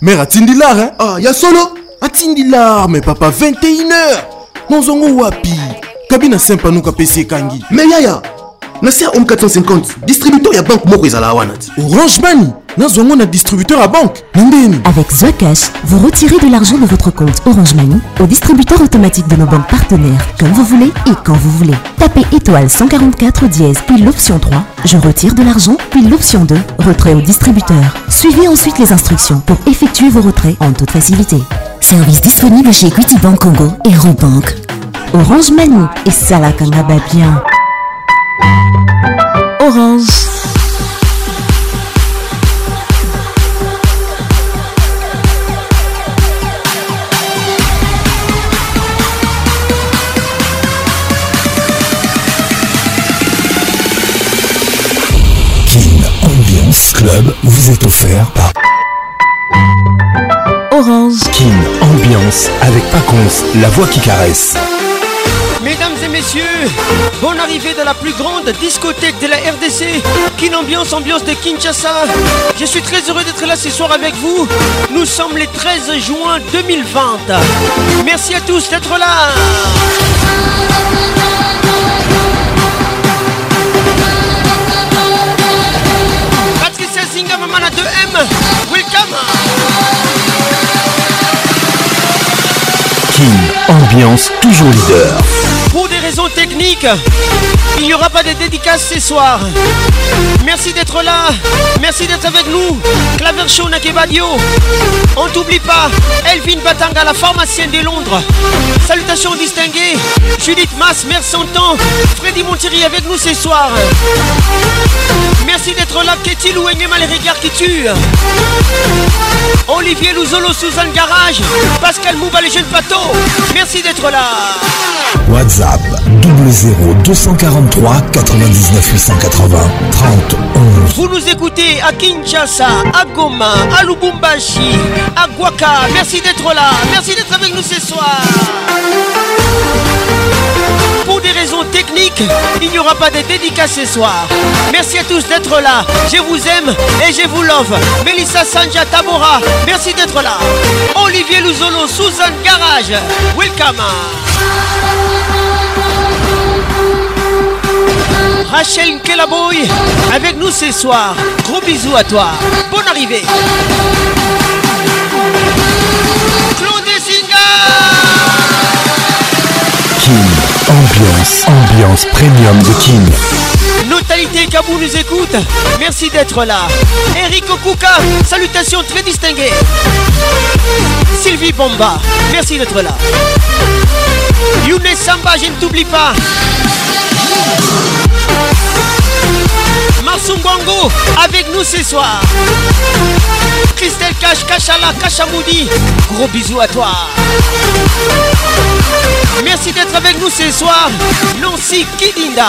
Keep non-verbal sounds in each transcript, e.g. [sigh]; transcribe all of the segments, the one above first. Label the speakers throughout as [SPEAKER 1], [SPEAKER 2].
[SPEAKER 1] mare atindi lar hein? ah ya solo atindi lar me papa 21h nozongo wapi kabi na se mpanuka apesi ekangi
[SPEAKER 2] me yaya nasia om 450 distributeur à banque moko
[SPEAKER 1] orange mani nous yango distributeur à banque.
[SPEAKER 3] avec the cash vous retirez de l'argent de votre compte orange mani au distributeur automatique de nos banques partenaires comme vous voulez et quand vous voulez tapez étoile 144 dièse puis l'option 3 je retire de l'argent puis l'option 2 retrait au distributeur suivez ensuite les instructions pour effectuer vos retraits en toute facilité service disponible chez Equity Bank Congo et Robank Orange Mani et Sala bien.
[SPEAKER 4] Orange.
[SPEAKER 5] Ambiance Club vous est offert par
[SPEAKER 4] Orange.
[SPEAKER 5] Kin Ambiance avec Paconce, la voix qui caresse.
[SPEAKER 1] Mesdames et messieurs, bonne arrivée de la plus grande discothèque de la RDC. King ambiance, ambiance de Kinshasa. Je suis très heureux d'être là ce soir avec vous. Nous sommes les 13 juin 2020. Merci à tous d'être là. Patricia Zinga, 2M. Welcome.
[SPEAKER 5] King, ambiance toujours leader
[SPEAKER 1] technique il n'y aura pas de dédicaces ce soir. Merci d'être là, merci d'être avec nous. Claver Show Nakebadio, on t'oublie pas. Elvin Batanga, la pharmacienne de Londres. Salutations distinguées. Judith Mass, son temps. Freddy Montieri avec nous ce soir. Merci d'être là, ou mal les regards qui tuent. Olivier Louzolo, Suzanne Garage, Pascal Mouba, les jeunes patos. Merci d'être là. WhatsApp
[SPEAKER 5] 243 99 880 30
[SPEAKER 1] Vous nous écoutez à Kinshasa, à Goma, à Lubumbashi, à Guaka. Merci d'être là. Merci d'être avec nous ce soir. Pour des raisons techniques, il n'y aura pas de dédicace ce soir. Merci à tous d'être là. Je vous aime et je vous love. Melissa Sanja Tabora, merci d'être là. Olivier Luzolo, Suzanne Garage, welcome. Rachel Kelaboy avec nous ce soir. Gros bisous à toi. Bonne arrivée. Claude Singa
[SPEAKER 5] KING. ambiance, ambiance premium de KING.
[SPEAKER 1] Notalité Kabou nous écoute. Merci d'être là. Eric Okuka, salutations très distinguées. Sylvie Bomba, merci d'être là. Younes Samba, je ne t'oublie pas. Marsum avec nous ce soir. Christelle Cash, Kachala, Kachamoudi, gros bisous à toi. Merci d'être avec nous ce soir. Nancy Kidinda.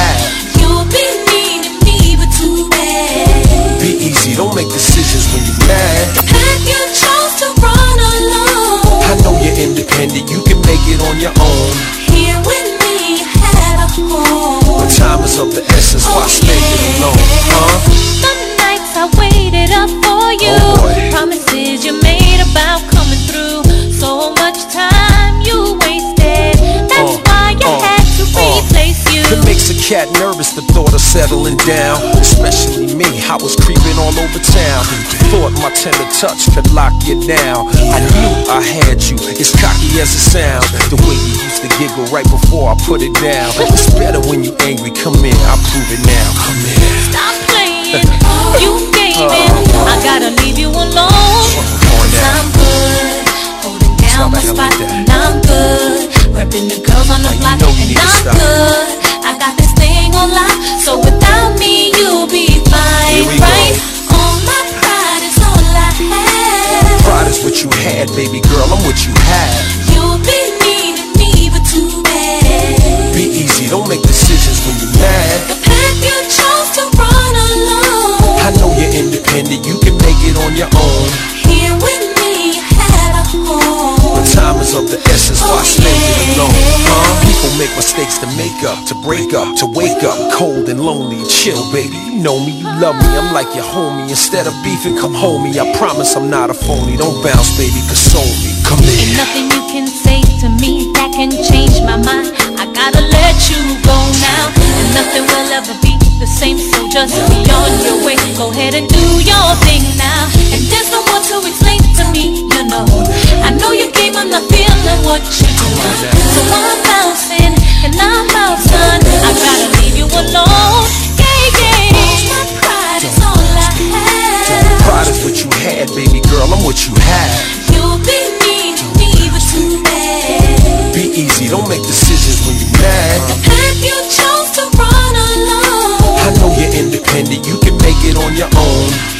[SPEAKER 6] have. You've been mean to me, but too bad. Be
[SPEAKER 7] easy, don't make decisions when you're mad. The path you
[SPEAKER 6] chose to run alone. I
[SPEAKER 7] know you're independent, you can make it on your own.
[SPEAKER 6] Here with me, have a home. When
[SPEAKER 7] time is of the essence, oh, why yeah. stay alone? Huh? Some
[SPEAKER 6] nights I waited up for you. Oh, boy. Promise
[SPEAKER 7] a cat nervous the thought of settling down Especially me, I was creeping all over town Thought my tender touch could lock you down I knew I had you, as cocky as it sounds The way you used to giggle right before I put it down It's better when you angry, come in, I'll prove it now Come
[SPEAKER 6] in Stop playing, you gaming I gotta leave you alone Cause I'm good, holding down my spot And I'm good, repping the girls on the block And I'm good won't So without me, you'll be fine, right? Go. All my pride is all I have.
[SPEAKER 7] Pride is what you had, baby girl. I'm what you have.
[SPEAKER 6] You'll be mean to me, but too bad. Be
[SPEAKER 7] easy, don't make decisions when you're mad. The
[SPEAKER 6] path you chose to run alone. I
[SPEAKER 7] know you're independent, you can make it on your own. is of the essence, why stay alone? People make mistakes to make up, to break up, to wake up Cold and lonely, chill baby, you know me, you love me I'm like your homie, instead of beefing, come me. I promise I'm not a phony, don't bounce baby, console me, come
[SPEAKER 6] in Nothing you can say to me that can change my mind I gotta let you go now, and nothing will ever be the same So just be on your way, go ahead and do your thing now And there's no one to explain to me, you know. I know you came, I'm not feeling what you want. So I'm bouncing and I'm bouncing. I gotta leave you alone. Yeah, yeah. My pride is all I have.
[SPEAKER 7] Pride is what you had, baby girl. I'm what you have. You'll be
[SPEAKER 6] mean to me, but too bad.
[SPEAKER 7] Be easy, don't make decisions when you're mad.
[SPEAKER 6] If you chose to run alone,
[SPEAKER 7] I know you're independent. You can make it on your own.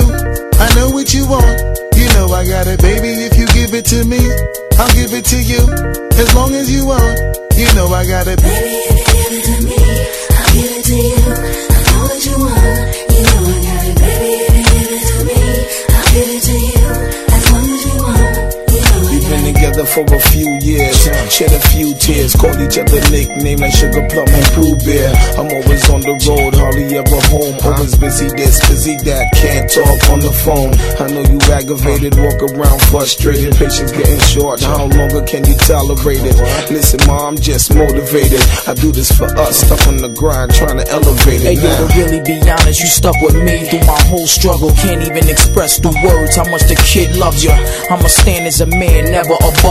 [SPEAKER 8] to me, I'll give it to you.
[SPEAKER 9] As long as you want, you know I got it. Baby, if you give it to me, I'll give it to you. I'll do what you want.
[SPEAKER 10] together for a few years, shed a few tears, called each other nicknames like Sugar Plum and Pooh Bear. I'm always on the road, hardly ever home. Always busy this, busy that, can't talk on the phone. I know you aggravated, walk around frustrated, patience getting short. How longer can you tolerate it? Listen, mom, I'm just motivated. I do this for us, stuck on the grind, trying to elevate it.
[SPEAKER 11] Hey, now. yo, to really be honest, you stuck with me through my whole struggle. Can't even express the words how much the kid loves you. I'ma stand as a man, never above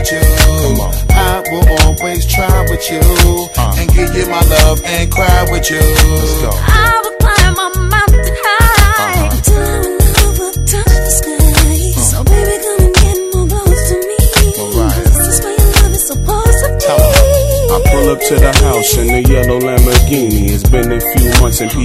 [SPEAKER 8] with you. Come on. I will always try with you uh. and give you my love and cry with
[SPEAKER 6] you. Let's
[SPEAKER 8] go. I
[SPEAKER 6] will climb my mountain high. Uh-huh. love will touch the sky. Uh. So baby, come and get more close to me. This is where your love is supposed to be.
[SPEAKER 8] I pull up to the house in the yellow Lamborghini. It's been a few months in PA,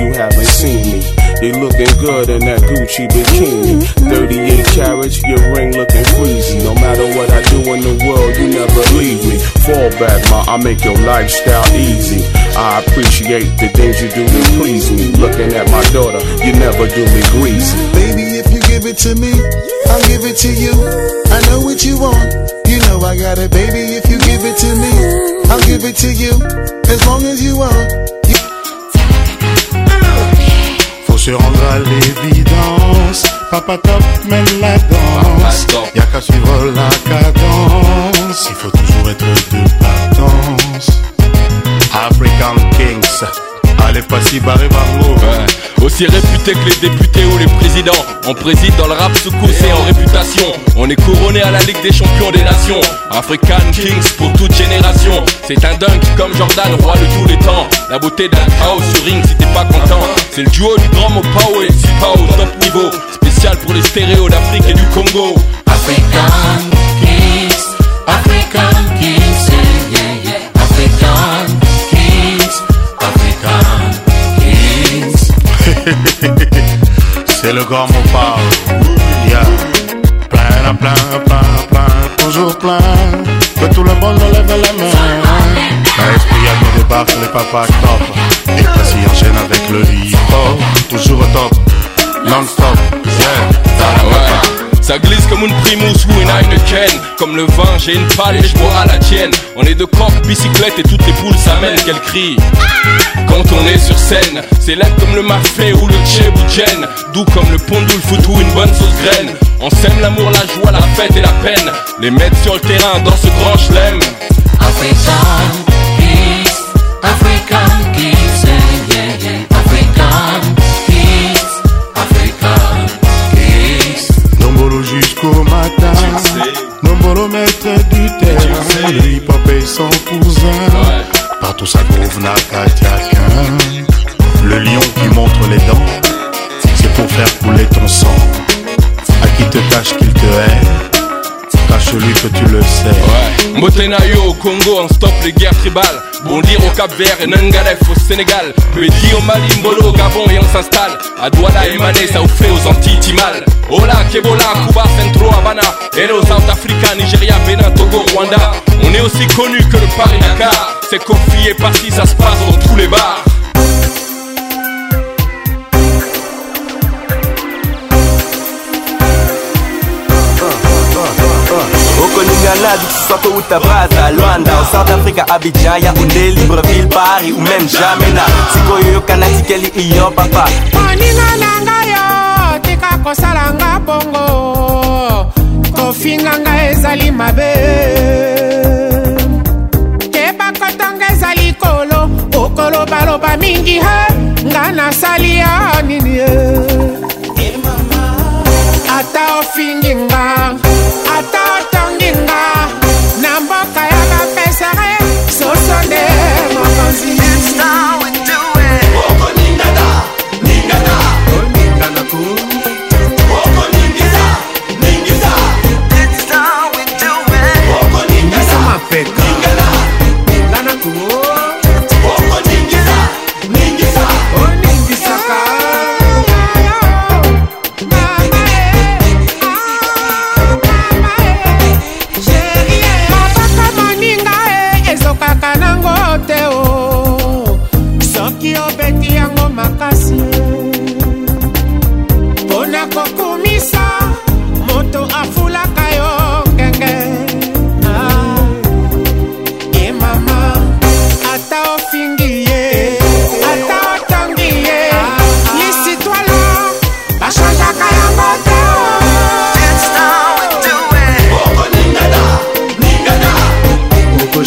[SPEAKER 8] you haven't seen me. They looking good in that Gucci bikini. Mm-hmm. 38 carats, your ring looking crazy. No matter what I do in the world, you never leave me. Fall back, ma, I make your lifestyle easy. I appreciate the things you do to please me. Looking at my daughter, you never do me greasy. Baby, if you give it to me, I'll give it to you. I know what you want. You know I got it, baby. If you give it to me, I'll give it to you. As long as you want.
[SPEAKER 12] se rends à l'évidence. Papa top mène la danse. Y'a qu'à suivre la cadence. Il faut toujours être de patience African Kings les si barré Aussi réputé que les députés ou les présidents, on préside dans le rap sous course et en réputation. On est couronné à la Ligue des Champions des Nations, African Kings pour toute génération. C'est un dunk comme Jordan, roi de tous les temps. La beauté d'un chaos sur ring si t'es pas content. C'est le duo du grand Mopao et au top niveau. Spécial pour les stéréos d'Afrique et du Congo.
[SPEAKER 13] African Kings, African Kings.
[SPEAKER 12] [laughs] C'est le grand mot parle. Yeah. Plein à plein, plein, plein, toujours plein. Que tout le monde lève la main. La à nous débarque, les papas top. Et passé en chaîne avec le hip Toujours au top, non-stop. Yeah. Ah ça glisse comme une primousse ou une Heineken Comme le vin, j'ai une palle et je bois à la tienne On est de coq, bicyclette et toutes les poules s'amènent Qu'elle crie Quand on est sur scène, c'est là comme le mafé ou le tchébouchen Doux comme le pondoul foot ou une bonne sauce graine On sème l'amour, la joie, la fête et la peine Les mettre sur le terrain dans ce grand chelem Nombolo maître du terrain Hip hop et son cousin Partout ça trouve na Katiakin Le lion qui montre les dents C'est pour faire couler ton sang À qui te cache qu'il te hait sache que tu le sais. Ouais. au Congo, on stoppe les guerres tribales. Bondir au Cap Vert et Nangalef au Sénégal. Petit au Mali, Mbolo Gabon et on s'installe. A Douala et Mané, ça fait aux Antilles, Timal. Ola, Kebola, Cuba, Centro, Havana. Hello, South Africa, Nigeria, Bénin, Togo, Rwanda. On est aussi connu que le Paris-Dakar. C'est Kofi et Parti, ça se passe dans tous les bars. Tingala dit que soit ou ta à Luanda Au South Africa, Abidjan, Yaoundé, Libreville, Paris ou même Jamena sikoyo kanatikeli iyo papa moninga
[SPEAKER 14] nanga yo tika kosala nga bongo kofinga nga ezali mabe keba kotanga ezali kolo okolobaloba mingi he nga nasali ya nini ye ata ofingi nga ata Tangina Namba Kaya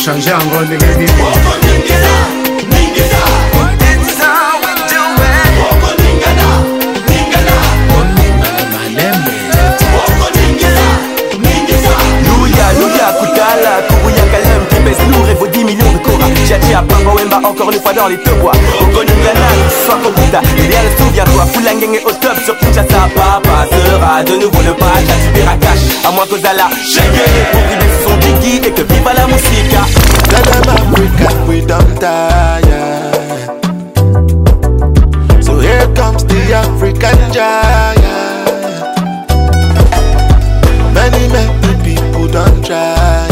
[SPEAKER 12] 想象过你给你什 à apangwa wemba encore une fois dans les deux bois Au Ogoningana, soit a le souviens-toi et au top sur Kinshasa Papa sera de nouveau le patch à cash, À moins que Zala gagné pour rider son digi et que viva la musique. Nana ma wake
[SPEAKER 9] we don't die So here comes the African giant Many, many people don't try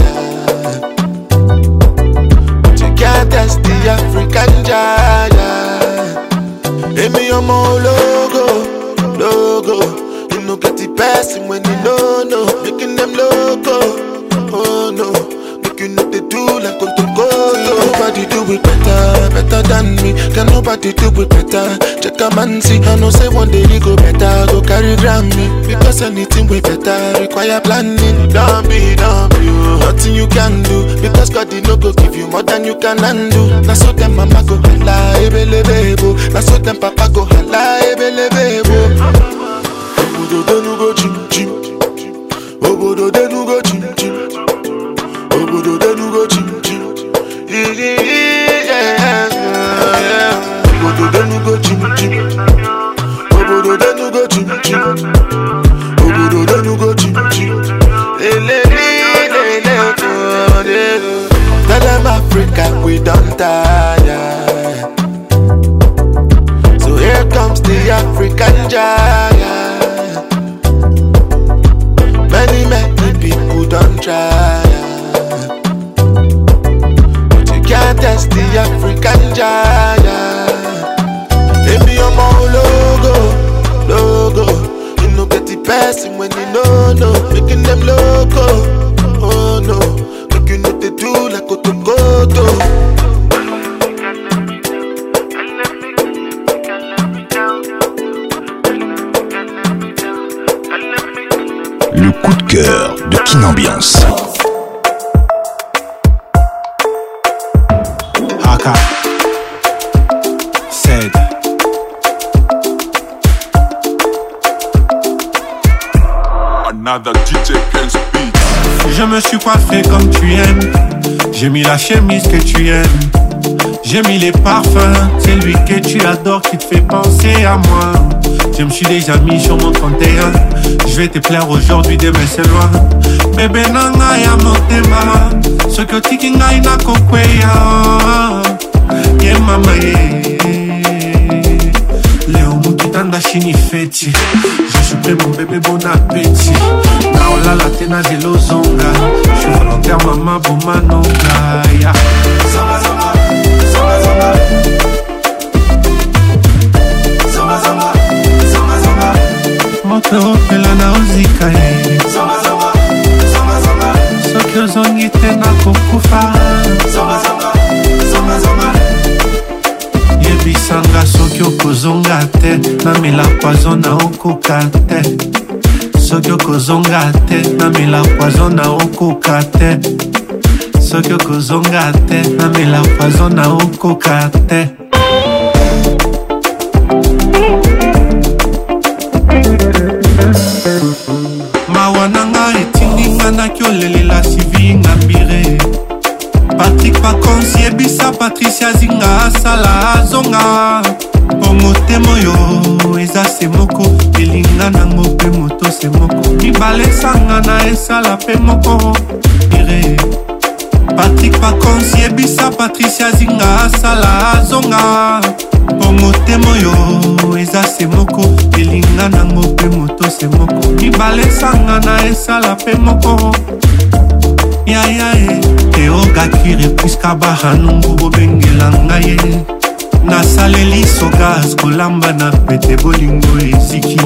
[SPEAKER 9] kanja ja èmi ọmọ logo, lógo You know inú passing when wẹ̀ know, lónà making them loco oh no Making you no dey do like kòtòkòtò nobody do it better better than me. Can nobody do it better. Check a man see, I know say one day you go better. Go carry Grammy. Because anything we better require planning. Don't be, dumb, oh, Nothing you can do. Because God did no go give you more than you can undo. Now so them mama go hala, ebelebebo. Now so them papa go hala, ebelebebo. Obodo no go chim chim. Obodo you go you go Lele Tell them Africa we don't tire. So here comes the African job.
[SPEAKER 5] ambiance.
[SPEAKER 12] Haka. Je me suis coiffé comme tu aimes. J'ai mis la chemise que tu aimes. J'ai mis les parfums. C'est lui que tu adores qui te fait penser à moi. Je me suis déjà mis sur mon 31. Je vais te plaire aujourd'hui, demain c'est loin. bebe na ngai ya motema soki otiki ngai nakokweya ye mama ye leo mokitanda shini feti jesupe mobebe bona peti naolala te na lelo ozonga je volontaire mama bomanonga ya moto opela na ozika ye
[SPEAKER 15] zonga, zonga. nazongi te nakokufa
[SPEAKER 12] yebisanga soki okozonga te namela poizo na okoka te soki okozonga te namela poizo na okoka te soki okozonga te namela poizo na okoka te patricia zinga asala azonga mpo motema oyo eza se moko elinga nango mpe moto se moko mibale esangana esala mpe moko ire patrik pacons yebisa patricia zinga asala azonga mpo motema oyo eza se moko elinga nango mpe moto se moko mibale esangana esala mpe moko yayae yeah, yeah, yeah. alobaki repuiska bahanungu bobengela ngai ye nasaleli sogas kolamba na pete bolingo eziki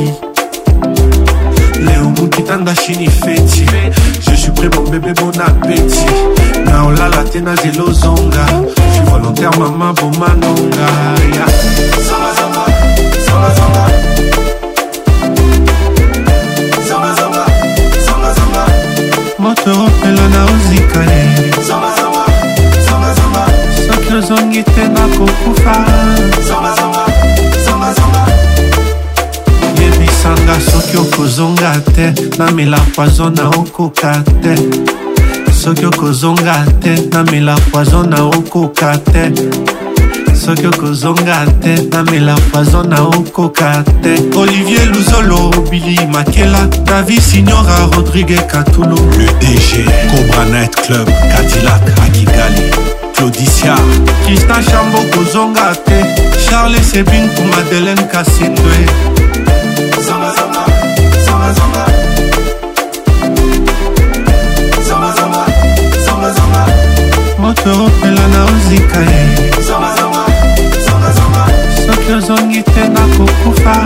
[SPEAKER 12] leo mokitanda shini feti je suis prêt mon bébé bon appétit na olala te na zelo ozonga je volontaire mama bomanonga yeah. zonga, zonga, zonga, zonga. toopela naozikale soki ozongi te nakokufa yebisanga soki okozonga te namela poizo na okoka te soki okozonga te namela poizo na okoka te soki okozonga te namela fazo na okoka te olivier luzolo bili makela davi signora rodrigue katulu
[SPEAKER 5] le dg cobranet club cadillac akigali claudicia
[SPEAKER 12] kristan chambo kozonga te charles sebinku madeleine kasindwe
[SPEAKER 15] zamba, zamba, zamba, zamba. moto opela
[SPEAKER 12] na ozika ye nazongi te nakokufa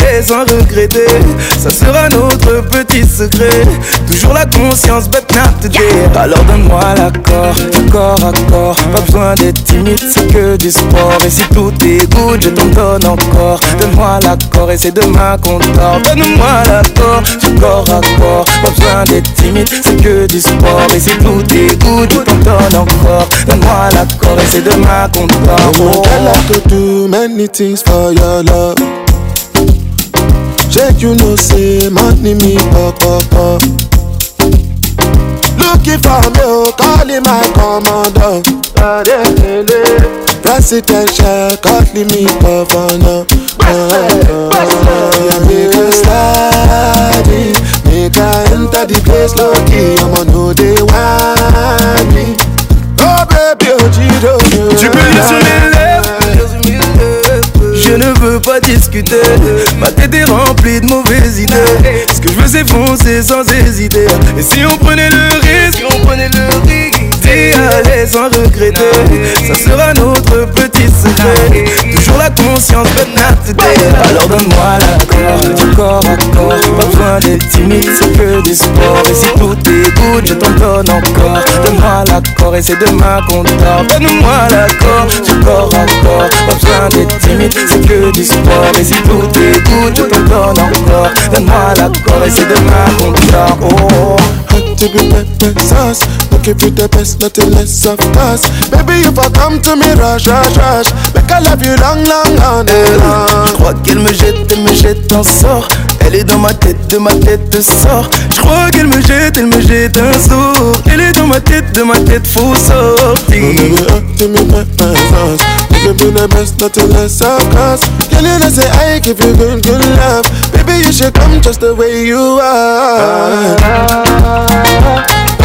[SPEAKER 12] les en regretter. Ça sera notre petit secret. Toujours la conscience, but not today. Alors donne-moi l'accord, accord, corps Pas besoin d'être timide, c'est que du sport. Et si tout est good, je t'en donne encore. Donne-moi l'accord et c'est demain qu'on dort. Donne-moi l'accord, du corps à corps. Pas besoin d'être timide, c'est que du sport. Et si tout est good, je t'en donne encore. Donne-moi l'accord et c'est demain qu'on dort. many things for love. make you know say money me kọkọkọ. looking for me o oh, call him my commander. presidential calling me governor. Yeah, make a study, make I enter the place low key. I'ma know they want me. Oh baby, oh Jiro, you. Tu peux laisser les lèvres. je ne veux pas discuter. Ma tête est remplie de mauvaises idées. Ce que je veux, c'est foncer sans hésiter. Et si on prenait le risque, on prenait le risque. d'y aller sans regretter. Ça sera notre petit secret. Toujours la conscience, but not Alors donne-moi l'accord du corps à corps. Pas besoin d'être timide, c'est que d'espoir Et si tout good, je t'en donne encore. Donne-moi l'accord et c'est demain qu'on dort. Donne-moi l'accord du corps à corps. Pas besoin d'être timide, que du sport Mais si tout t'écoute, je t'en donne encore Donne-moi l'accord et c'est demain qu'on part Oh, hot oh, oh. sauce give the best, less of Baby, me, love you long, long, and Je crois qu'elle me jette, elle me jette un sort. Elle est dans ma tête, de ma tête, de sort. Je crois qu'elle me jette, elle me jette un sort.
[SPEAKER 16] Elle est dans ma tête,
[SPEAKER 12] de
[SPEAKER 16] ma tête,
[SPEAKER 12] faut sortir.
[SPEAKER 16] Give you the best, nothing less of us. Girl, you know say I give you good, good love. Baby, you should come just the way you are.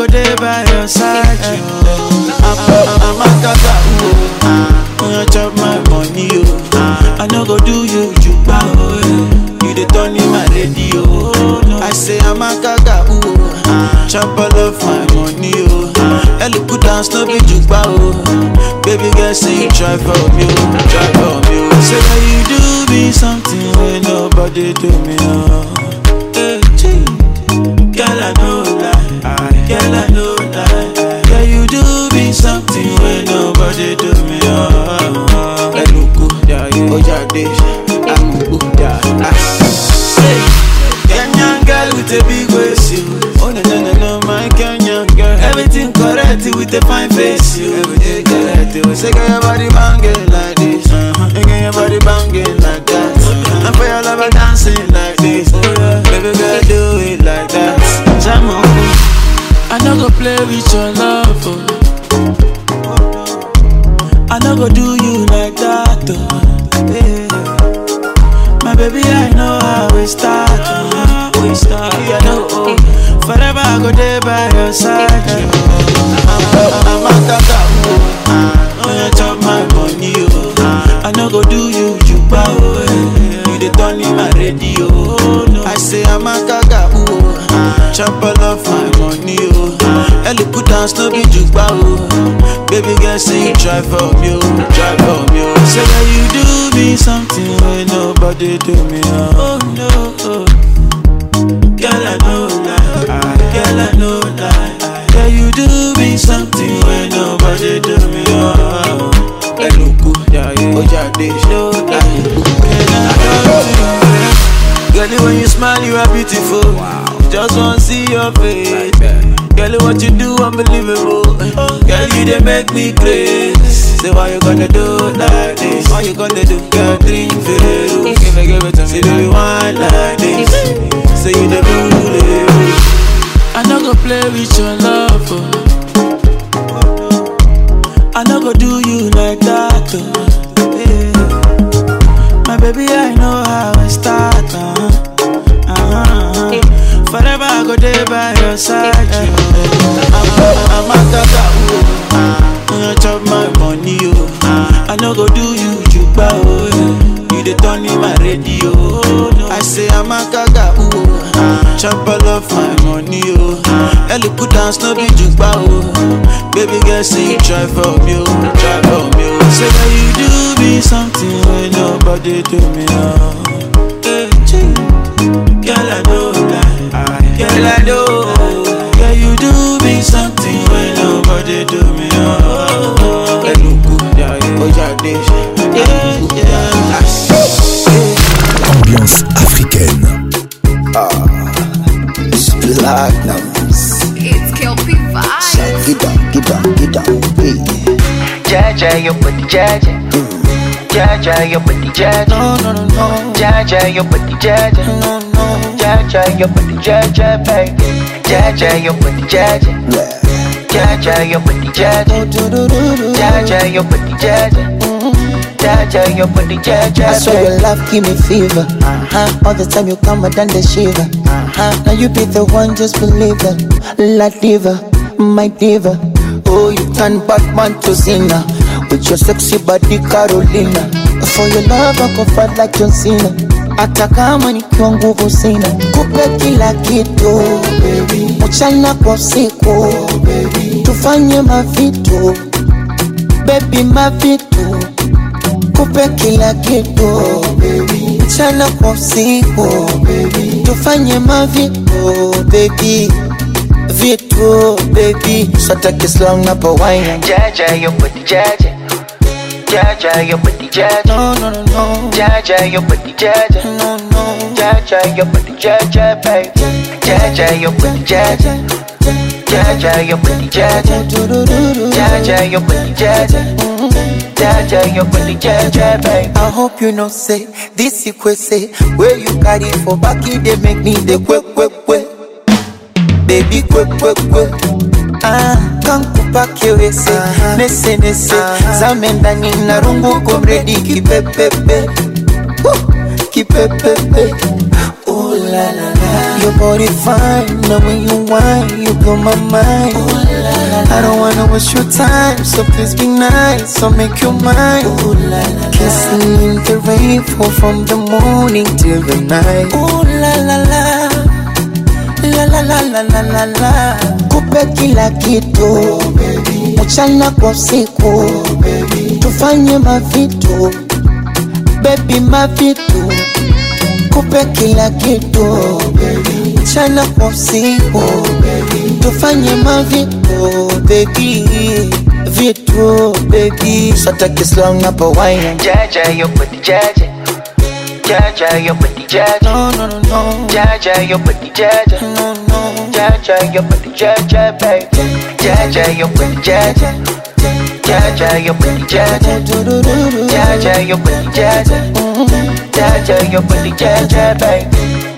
[SPEAKER 17] go there by your side. I'm a kaka, ooh. Uh, you chop my money, oh. I no go do you, you bow. Uh, you the turn in my radio. I say I'm a kaka, ooh. Uh, chop all of my money, oh. Ellie put dance, no be you bow. Baby girl, say you try for me, oh, try for me. Oh. Say that you do me something, nobody do me, oh. ṣe dùn mí ọ̀ọ́. ẹnu kú ah. Kenyan girl with a big waist, you. Oh no no no no, my Kenyan girl. Everything correct with a fine face, you. Everything correct, you. Say girl your body banging like this, uh-huh. Girl your body banging like that. Uh-huh. And for your lover dancing like this, oh yeah. Baby girl do it like that. I'm not gonna play with your. go do you like that, oh, baby. My baby, I know how we start, oh, we start, yeah, no, oh. Forever I go there by your side, oh. I'm, i top, top, am out of you chop my money, oh. I know go do you, you bow, oh. You the turn in my radio, oh, no. I say I'm a oh, of that, oh. Chop love my money, oh. Any good dance to be jukba oh. Baby girl say you try for me try oh, for me oh. Say that you do me something when nobody do me oh. Oh no oh. Girl I know lie, girl I know lie. Yeah you do me something when nobody do me oh. Eluku, yeah yeah, Ojade, no lie. Girl when you smile you are beautiful. Wow. Just wanna see your face. Girl, what you do, unbelievable. Girl, you they make me crazy. Say, why you gonna do like this? Why you gonna do? Girl, drink for you. Give it, give it to me. Say, do you want like this? Say, you the blue lady. I not go play with your love. Oh. I not go do you like that. Oh. My baby, I know how I start. Uh-huh. Forever I go there by your side. I'm, a am I'm oh. chop my money, oh. I no go do you juba, oh. You dey turn me my radio. Oh. I say I'm a gaga, ooh. Chop all of my money, oh. Early put down, no be juba, oh. Baby girl, say you try for me, oh. Try for me, oh. Say that you do me something when nobody do me, oh. Eh, hey, girl, I know.
[SPEAKER 18] platinums. It's Kelpie vibes. Shut it down, get down, get down, hey.
[SPEAKER 19] Jaja, your body, Jaja. Jaja, your body, Jaja. No, no, no, no. Jaja, your body, Jaja. No, no. Jaja, your body, Jaja, baby. Jaja, your body, Jaja. Yeah. Jaja, your body, Jaja. Jaja, your body, Jaja.
[SPEAKER 20] jaja, your body jaja. I swear your love give me fever. Uh-huh. All the time you come, I done the shiver. Uh-huh. Now you be the one, just believe that. La diva, my diva. Oh, you turn Batman to Zina with your sexy body Carolina. For your love I go fight like John Cena, hata kama nikiwa nguvu sina. Kupe kila kitu oh, mchana kwa siku oh, tufanye mavitu baby, mavitu nikupe kila kitu oh, mchana kwa usiku oh, tufanye maviko bebi vitu bebi sota kislong napowaina
[SPEAKER 19] jaja yo pati jaja jaja yo pati jaja no, no, no, no. jaja yo pati jaja no, no. jaja yo pati jaja baby jaja yo pati jaja jaja yo pati jaja jaja yo pati jaja jeje, your body jeje, babe. I
[SPEAKER 20] hope you know say this you could say where you carry for backy they make me the quick quick quick. Baby quick quick quick. Ah, kankupa eh, kiwese uh-huh. nese nese uh-huh. zame ndani na rungu komredi kipepepe kipepepe ooh la la la your body fine now when you wine you blow my mind ooh, la, I don't wanna waste your time, so please be nice, I'll make you mine. Ooh, la, la, la. Kissing in the rainfall from the morning till the night. Ooh la la la, la la la la la la la. Kupe kila kitu, oh, mchana kwa siku, oh, tufanye mavitu, baby mavitu. Kupe kila kitu, oh, mchana kwa siku. Oh, tufanye maviko beki vituo beki sataki slang hapo waina
[SPEAKER 19] jaja yo pati jaja jaja yo pati jaja no no no no jaja yo pati jaja no no jaja yo pati jaja baby jaja yo pati jaja jaja yo pati jaja jaja yo pati jaja jaja yo pati jaja baby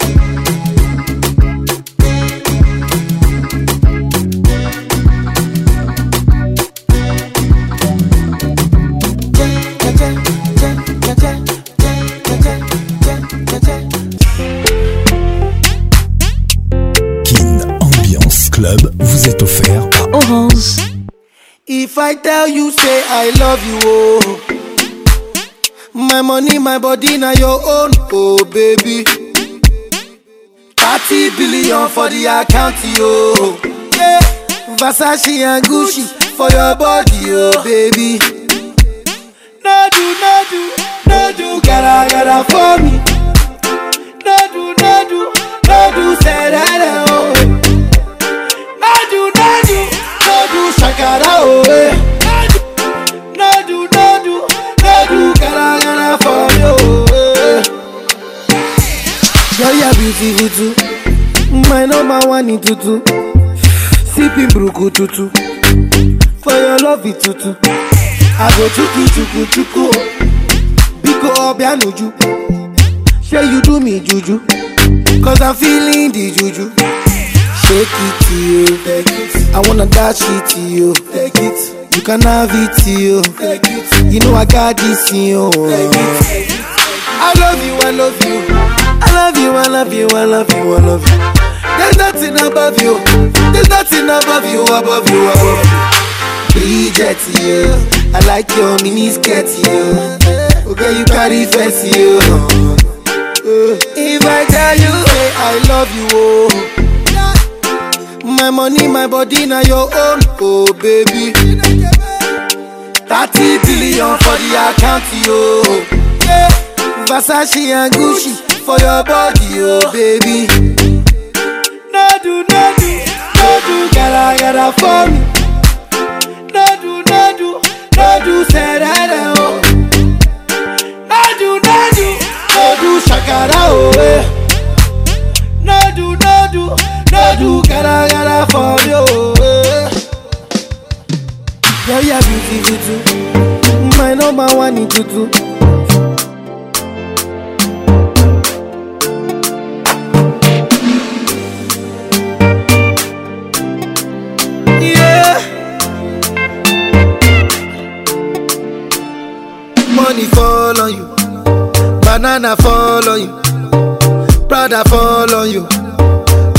[SPEAKER 21] vous est offert par Orange.
[SPEAKER 22] If I tell you say I love you, oh. My money, my body, now your own, oh baby. 30 billion for the account, yo. Yeah. Versace and Gucci for your body, oh baby. No do, no do, no do, gotta, gotta for me. No do, no do, no do, say that, oh. Nadu, nadu, nadu, shakara owe. Nadu, nadu, nadu, gara gara for you. Girl, you're beautiful too. My number one in tutu. Sipping bruku tutu. For your love it tutu. I go chuku chuku chuku. Biko obia nuju. Say you me juju. Cause I'm feeling the juju. Take it to you. I wanna dash it to you. Take it. You can have it to you. You know I got this in you. I love you, I love you. I love you, I love you, I love you, I love you. There's nothing above you. There's nothing above you, above you, above you. to you. I like your mini skirt, you. Okay, you carry fancy, you. Uh, if I tell you, hey, I love you, oh. My money, my body, now your own, oh baby. 30 billion for the account, yo. Yeah. Versace and Gucci for your body, oh baby. No do, no do, no do, gotta, gotta for me. No do, no do, no do, say that, oh. No do, no do, no do, shakara, oh. Eh. No do, no do no do gara gara for me o. Girl, you are beauty, too. My number one is tutu. Money fall on you, banana fall on you, brother fall on you.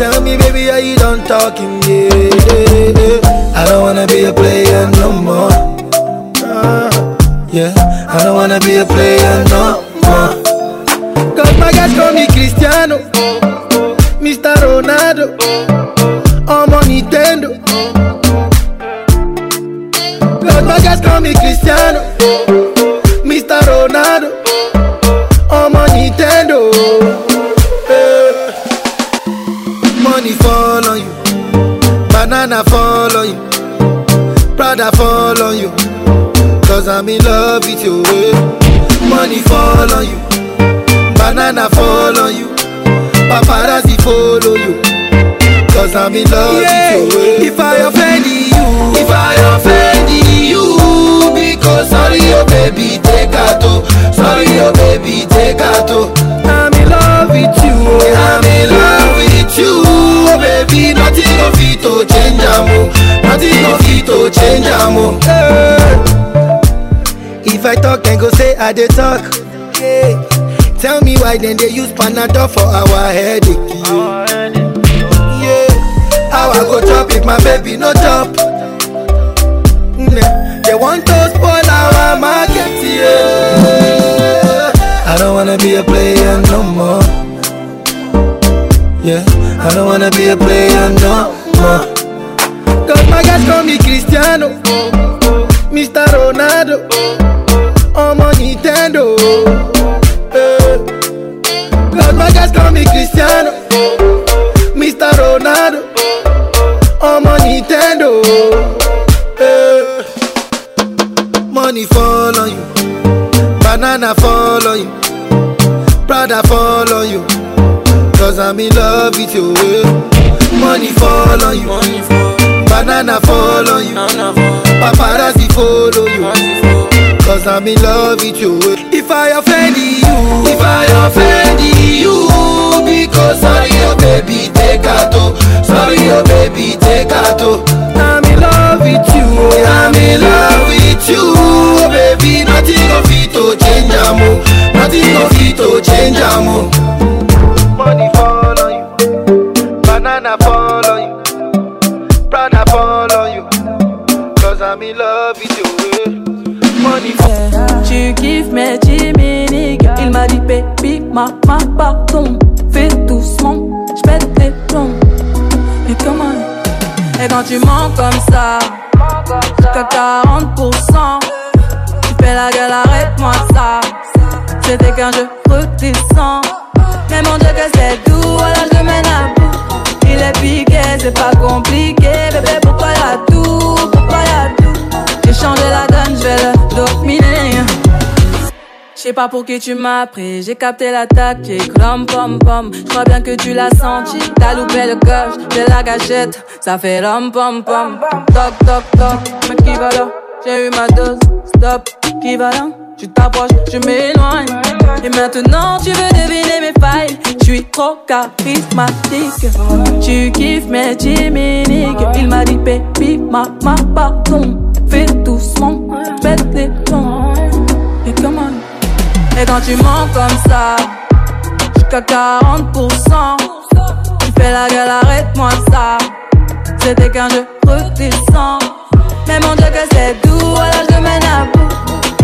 [SPEAKER 22] Tell me, baby, how you done talking? Yeah, yeah, yeah. I don't wanna be a player no more. Yeah, I don't wanna be a player no more. Cause my guys call me Cristiano, Mr. Ronaldo, I'm on Nintendo. Cause my guys call me Cristiano. I'm in love with you. Eh. Money fall on you, banana fall on you, paparazzi follow you. Cause I'm in love yeah. with you. Eh. If I offend you, if I offend you, because sorry, oh baby, take out. Sorry, oh baby, take out. I'm in love with you. Eh. I'm in love with you, oh baby, nothing of it to change, amo. Nothing of it to change, amo. Yeah. If I talk, then go say I dey talk. Yeah. Tell me why then they use Panadol for our headache. Yeah. How I go chop if my baby no chop? They want to spoil our market. Yeah. I don't wanna be a player no more. Yeah. I don't wanna be a player no more. Cause my guys call me Cristiano. mr ronaldo ọmọ nintendo eh. las vegas call me cristiano mr ronaldo ọmọ nintendo. Eh. money fall on you banana fall on you brother fall on you cause i'm in love with you. money fall on you. Money fall Banana follow you Paparazzi follow you Cause I'm in love with you If I offend you If I offend you Because sorry oh baby take a toe Sorry oh baby take a toe I'm in love with you I'm in love with you oh, Baby nothing of it to change a mo Nothing of it to change a mo Money for
[SPEAKER 23] Eh. Eh, tu kiffes mes Il m'a dit baby ma pardon Fais doucement, j'pète tes plombs Mais Et quand eh ben, tu mens comme ça Jusqu'à 40% Tu fais la gueule, arrête-moi ça C'était qu'un jeu retissant Mais mon Dieu que c'est doux, alors je mène à bout Il est piqué, c'est pas compliqué Bébé, pourquoi la tout je vais le dominer. Je sais pas pour qui tu m'as pris, j'ai capté l'attaque, j'ai crom pom pom. Je crois bien que tu l'as senti, t'as loupé le coche, j'ai la gâchette, ça fait rom pom pom. Toc toc toc, mais qui va là J'ai eu ma dose, stop, qui va là Tu t'approches, je m'éloigne. Et maintenant tu veux deviner mes failles, je suis trop charismatique. Tu kiffes mes chimiques, il m'a dit baby, ma ma pardon, fais son. Bête Et Et quand tu mens comme ça, jusqu'à 40%, tu fais la gueule, arrête-moi ça. C'était qu'un jeu redescend. Mais mon Dieu, que c'est doux, alors je mène à bout.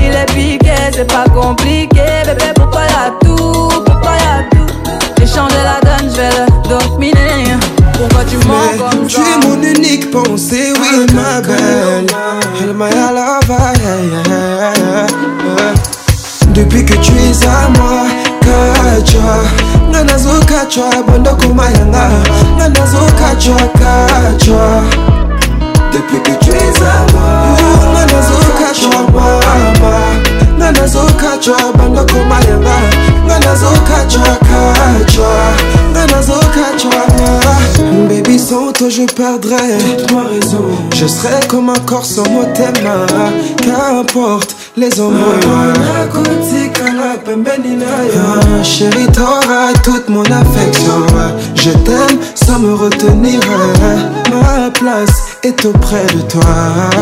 [SPEAKER 23] Il est piqué, c'est pas compliqué. Bébé, pourquoi y'a tout Pourquoi y'a tout J'ai changé la donne, je vais le dominer. Pourquoi
[SPEAKER 24] tu mens comme ça Tu es mon unique pensée, oui ma belle Elle m'a à la Depuis que tu es à moi Kacha Nga nazo kacha Banda kumayanga Nga nazo kacha kacha Depuis que tu es à moi Nga nazo kacha mama Nga nazo kacha Banda kumayanga Nga nazo kacha kacha Baby sans toi je perdrais raison Je serai comme un corps sans thème Qu'importe les hommes
[SPEAKER 25] ben ah, Chérie t'auras toute mon affection Je t'aime sans me retenir Ma place est auprès de toi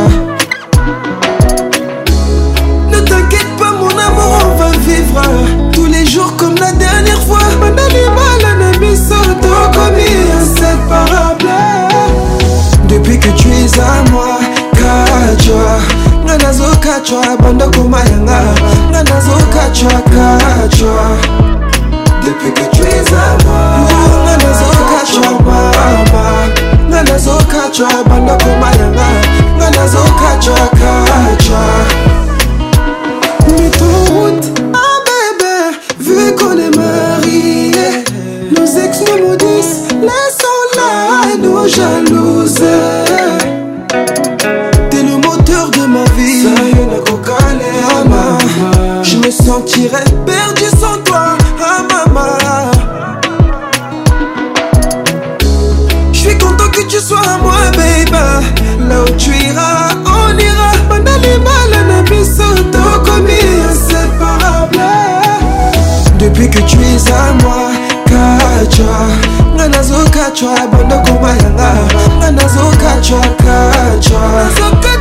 [SPEAKER 25] kacwa nga nazo kacwa banda komayanga nga nazo kacwa kacwa depuis que tu es à moi nga nazo kacwa mama nga nazo kacwa banda komayanga nga nazo kacwa sentirais perdu sans toi, ah mama. Je suis content que tu sois à moi, baby. Là où tu iras, on ira. Banalima, biso, commis inséparable. Depuis que tu es à moi, Kacha. nga nazokacwa bondoko mayanga nga kacha, kacha.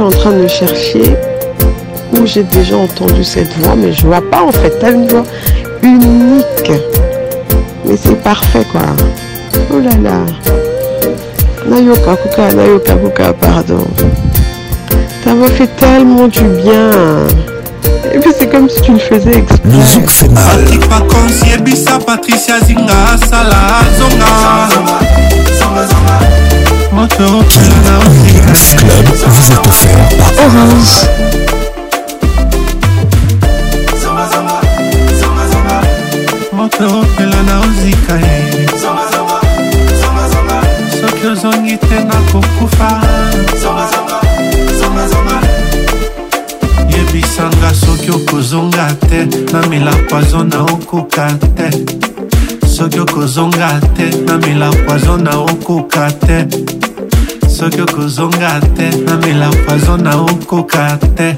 [SPEAKER 26] en train de chercher où j'ai déjà entendu cette voix, mais je vois pas en fait. T'as une voix unique. Mais c'est parfait quoi. Oh là là. Nayoka Kuka, Nayoka Kuka, pardon. ta voix fait tellement du bien. Et puis c'est comme si tu le faisais exprès. Musique
[SPEAKER 27] Le Move Club
[SPEAKER 28] vous est offert par Orange.
[SPEAKER 27] motopela naozika ye soki ozongi te nakokufa yebisanga soki okozonga te na milakwazo na okoka te soki okozonga te na milakwazo na okoka te soki okozonga te namela poizo na okoka te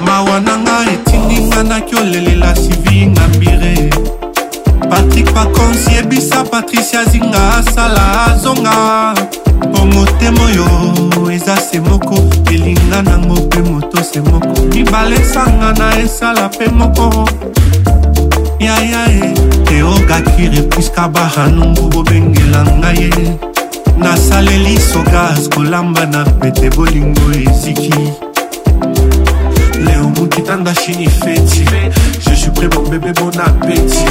[SPEAKER 27] mawa na nga etindinga naki olelela sivinga mbire patrik pakonsi yebisa patricia zinga asala azonga mpo motema oyo eza se moko elinga nango mpe moto se moko mibale esangana esala mpe moko yaya e eh. teogakire puiska bahanungu bobengela ngai ye nasaleli sogas kolamba na pete bolingo eziki leo mokitanda shini feti je suis prêt mon bébé bon appétit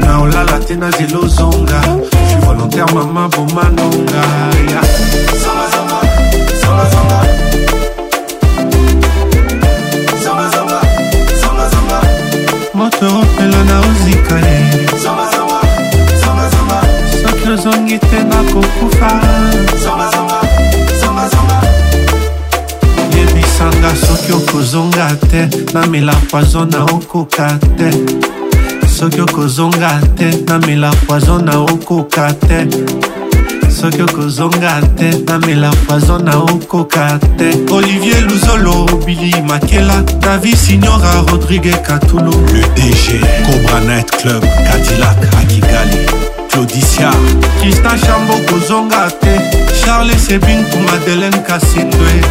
[SPEAKER 27] na olala te na zela ozonga je suis volontaire mama bomanonga ya yeah. toopela na ozikale soki ozongi te nakokufa yebisanga soki okozonga te namela poizo na okoka te soki okozonga te namela poizo na okoka te soki okozonga te namela poison na okoka te olivier luzolo bili makela davi signora rodrigue katulu
[SPEAKER 28] le dg cobranet club cadilac akigali claudicia
[SPEAKER 27] kristan chambo kozonga te charles sebin ku madeleine kasindwe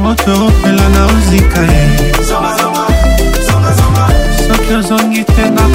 [SPEAKER 27] moto opela na ozika ye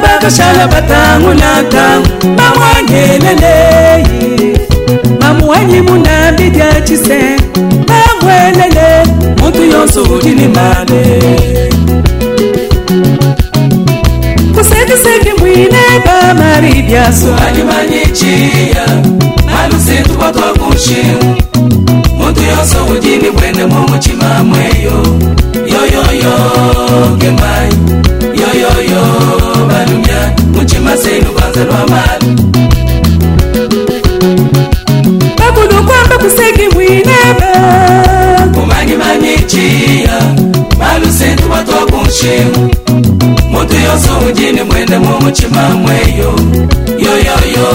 [SPEAKER 29] batangu ababashala batangulaka bawangelelee bamuwanyi munambi dia kise bamwelele muntu yonso ulilimale kusegisegi mwine bamari byaso alimanyichiya
[SPEAKER 30] alusintu batwakunshimu kuyoso wujini bwene momuchima mweyo yoyoyo gemai yoyoyo balumya muchima senu kwanza lwa mali
[SPEAKER 29] babuno kwamba kuseki mwinebe
[SPEAKER 30] kumanyimanyichiya malusentu batwakunshimu mutu yoso wujini bwene momuchima mweyo yoyoyo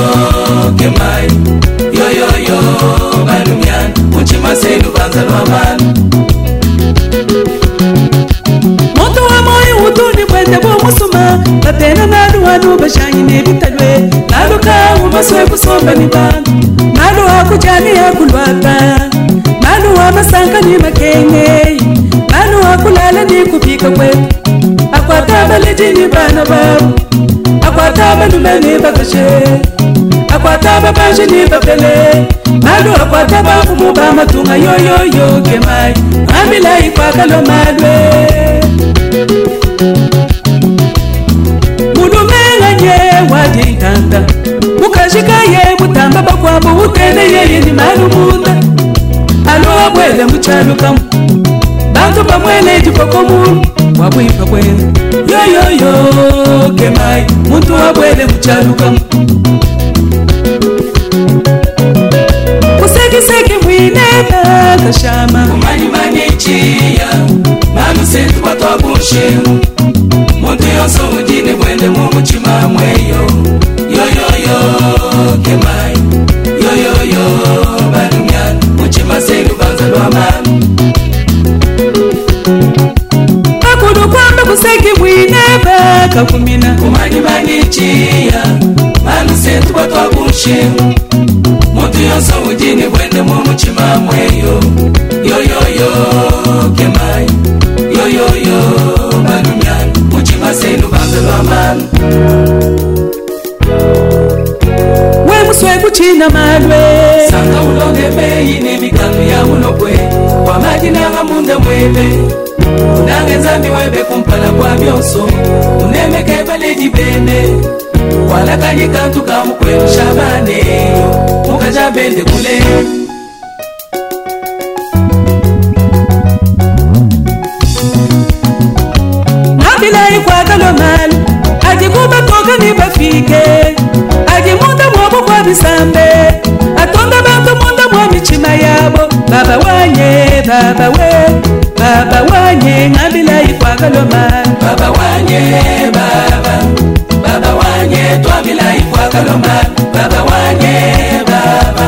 [SPEAKER 30] gemai yoyoyo balumyana
[SPEAKER 29] moto wa moyi utundi bwete bomusuma batena nalu wanu bashanyi nebitalwe naluka umaswe kusombaniba nalu wakujani yakulwata nalu wa masanga ni makengeyi nalu wakulala ni kupika kwetu akwata baliji ni bana babo akwata balume ni bakashe akwata bapajiniba pele malu akwata bafumu ba matunga yoyoyo gemai amilai kwakalo malwe mulumenganye wadi ntanda mukajikaye mutamba bakwabo uteneyeyeni malu munda alo abwele muchalukamu bantu bamwele jikoko mulu wabwimba bwele yoyoyo gemai muntu abwele muchalukamu tiseke
[SPEAKER 30] mwinena tashama umanyimanye ciya manusetu kwatwabushe mutu yonso udine bwende mu mutima mweyo yoyoyo kemai yoyoyo balumyana mutima selu banza lwa mama kumina kumanyimanyi ciya manusetu kwatwabushe tuyonsa obudini bwene mu mutima mweyo yoyoyo kemayi yoyoyo balumyani mutima senu bambe lwamani
[SPEAKER 29] wemuswe kuchina malwe
[SPEAKER 30] sanga ulonge meyi nemigano ya mulokwe kwamaji nangamunda mwebe unange nzambi webe kumpala kwa byonso unemeke baledi bene walakanye kantu kamukwenu shabaneyo mukaja bende kule
[SPEAKER 29] nabilai kwagalo malu ati kubatogani bafike ati munda mwobo kwa bisambe atonga bantu munda mwa mitima yabo baba wanye baba we baba wanye nabilai kwagalo malu baba wanye
[SPEAKER 30] baba baba wanye twabilai kwagaloma baba wanye baba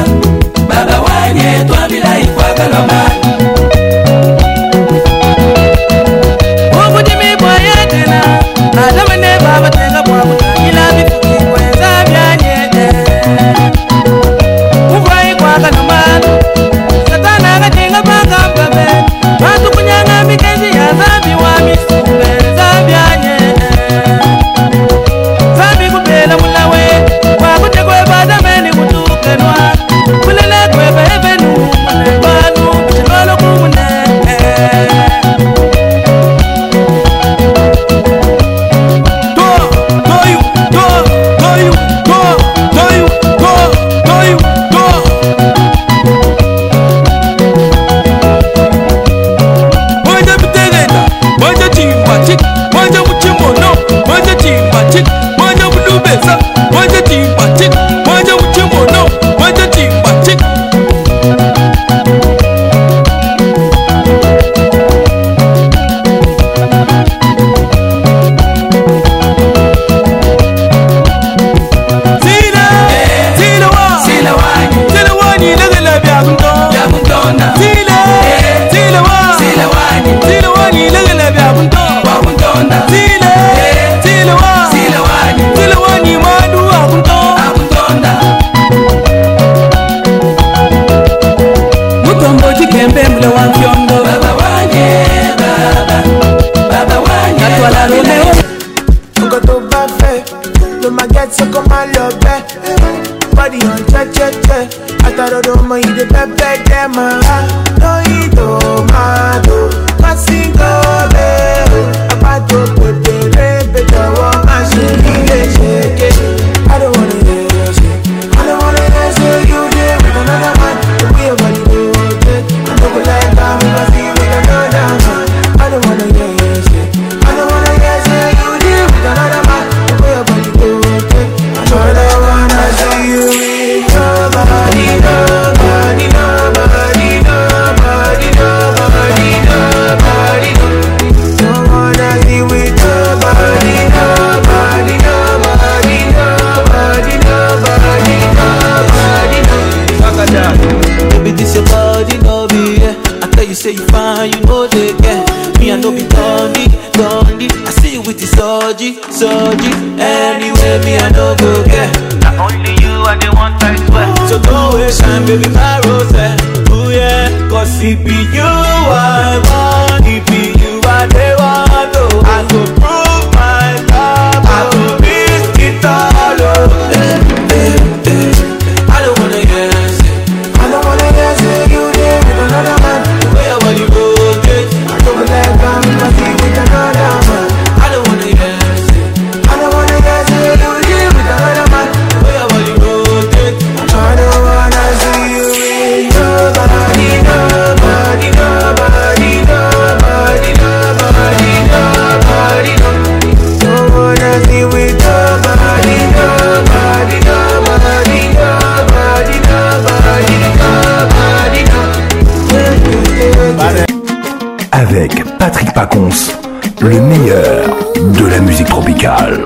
[SPEAKER 30] baba wanye twamila ikwakaloma obudimi
[SPEAKER 29] bwayetena adama
[SPEAKER 28] Si pilló le meilleur de la musique tropicale.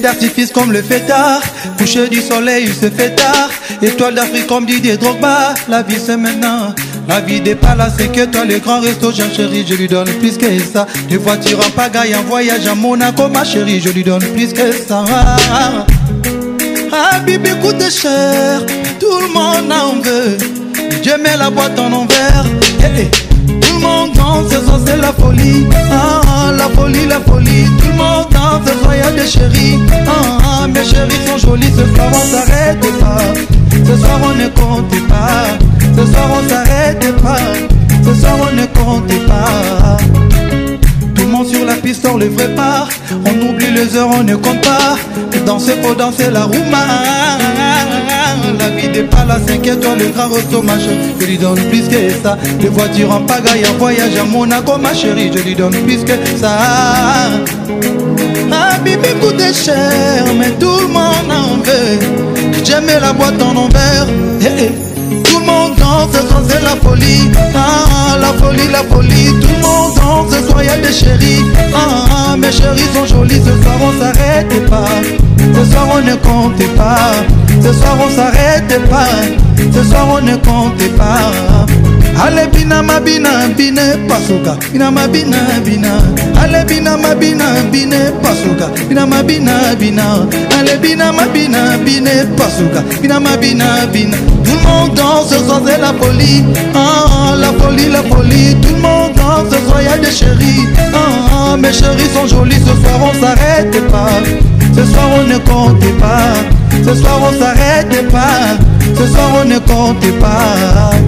[SPEAKER 31] d'artifice comme le fêtard, coucher du soleil, il se fait tard. Étoile d'Afrique comme Didier Drogba, la vie c'est maintenant. La vie des palaces c'est que toi les grands restos, je chérie, je lui donne plus que ça. Des voitures en pagaille, en voyage à Monaco, ma chérie, je lui donne plus que ça. Ah, ah, ah. ah bébé coûte cher, tout le monde en veut. Je mets la boîte en envers. Tout le monde danse, ce soir c'est la folie. Ah, ah, la folie, la folie. Tout le monde danse, ce soir y'a des chéris. Ah, ah, mes chéris sont jolis, ce soir on s'arrête pas. Ce soir on ne compte pas. Ce soir on s'arrête pas. Ce soir on ne compte pas. Tout le monde sur la piste, on le prépare, pas. On oublie les heures, on ne compte pas. Danser faut danser la roumain la vie des palaces 5 toi le gros au Je lui donne plus que ça. Les voitures en pagaille, en voyage à Monaco, ma chérie, je lui donne plus que ça. Ma bibi coûte cher, mais tout le monde en veut. J'aimais la boîte en envers. Tout le monde danse, ce c'est la folie. Ah, la folie, la folie. Tout le monde danse, ce soir a des chéris. Ah, mes chéris sont jolis, ce soir on s'arrêtait pas. Ce soir on ne comptait pas. Ce soir on s'arrête pas, ce soir on ne compte pas. Allez bina ma bina bine pasuka, bina ma bina bina. Allez bina ma bina bine pasuka, bina ma bina bina. Allez bina ma bina bine pasuka, bina ma bina Tout le monde danse, ce soir c'est la folie, ah, la folie, la folie. Tout le monde danse, ce soir y a des chéris, ah, mes chéris sont jolis, ce soir on s'arrête pas, ce soir on ne compte pas. Ce soir on s'arrête pas, ce soir on ne compte pas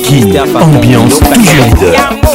[SPEAKER 32] King,
[SPEAKER 33] ambiance toujours leader.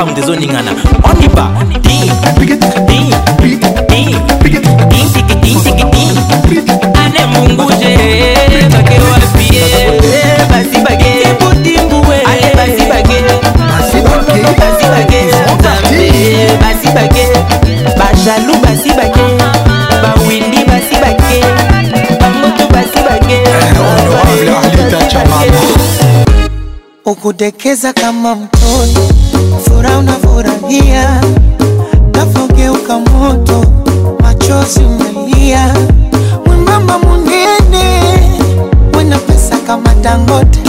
[SPEAKER 32] soka moto ezoningana oniba di
[SPEAKER 34] Nikudekeza kama mtoto, furaha unafurahia, kafogeuka moto, machozi umelia, mwembamba munene, mwenye pesa kama Dangote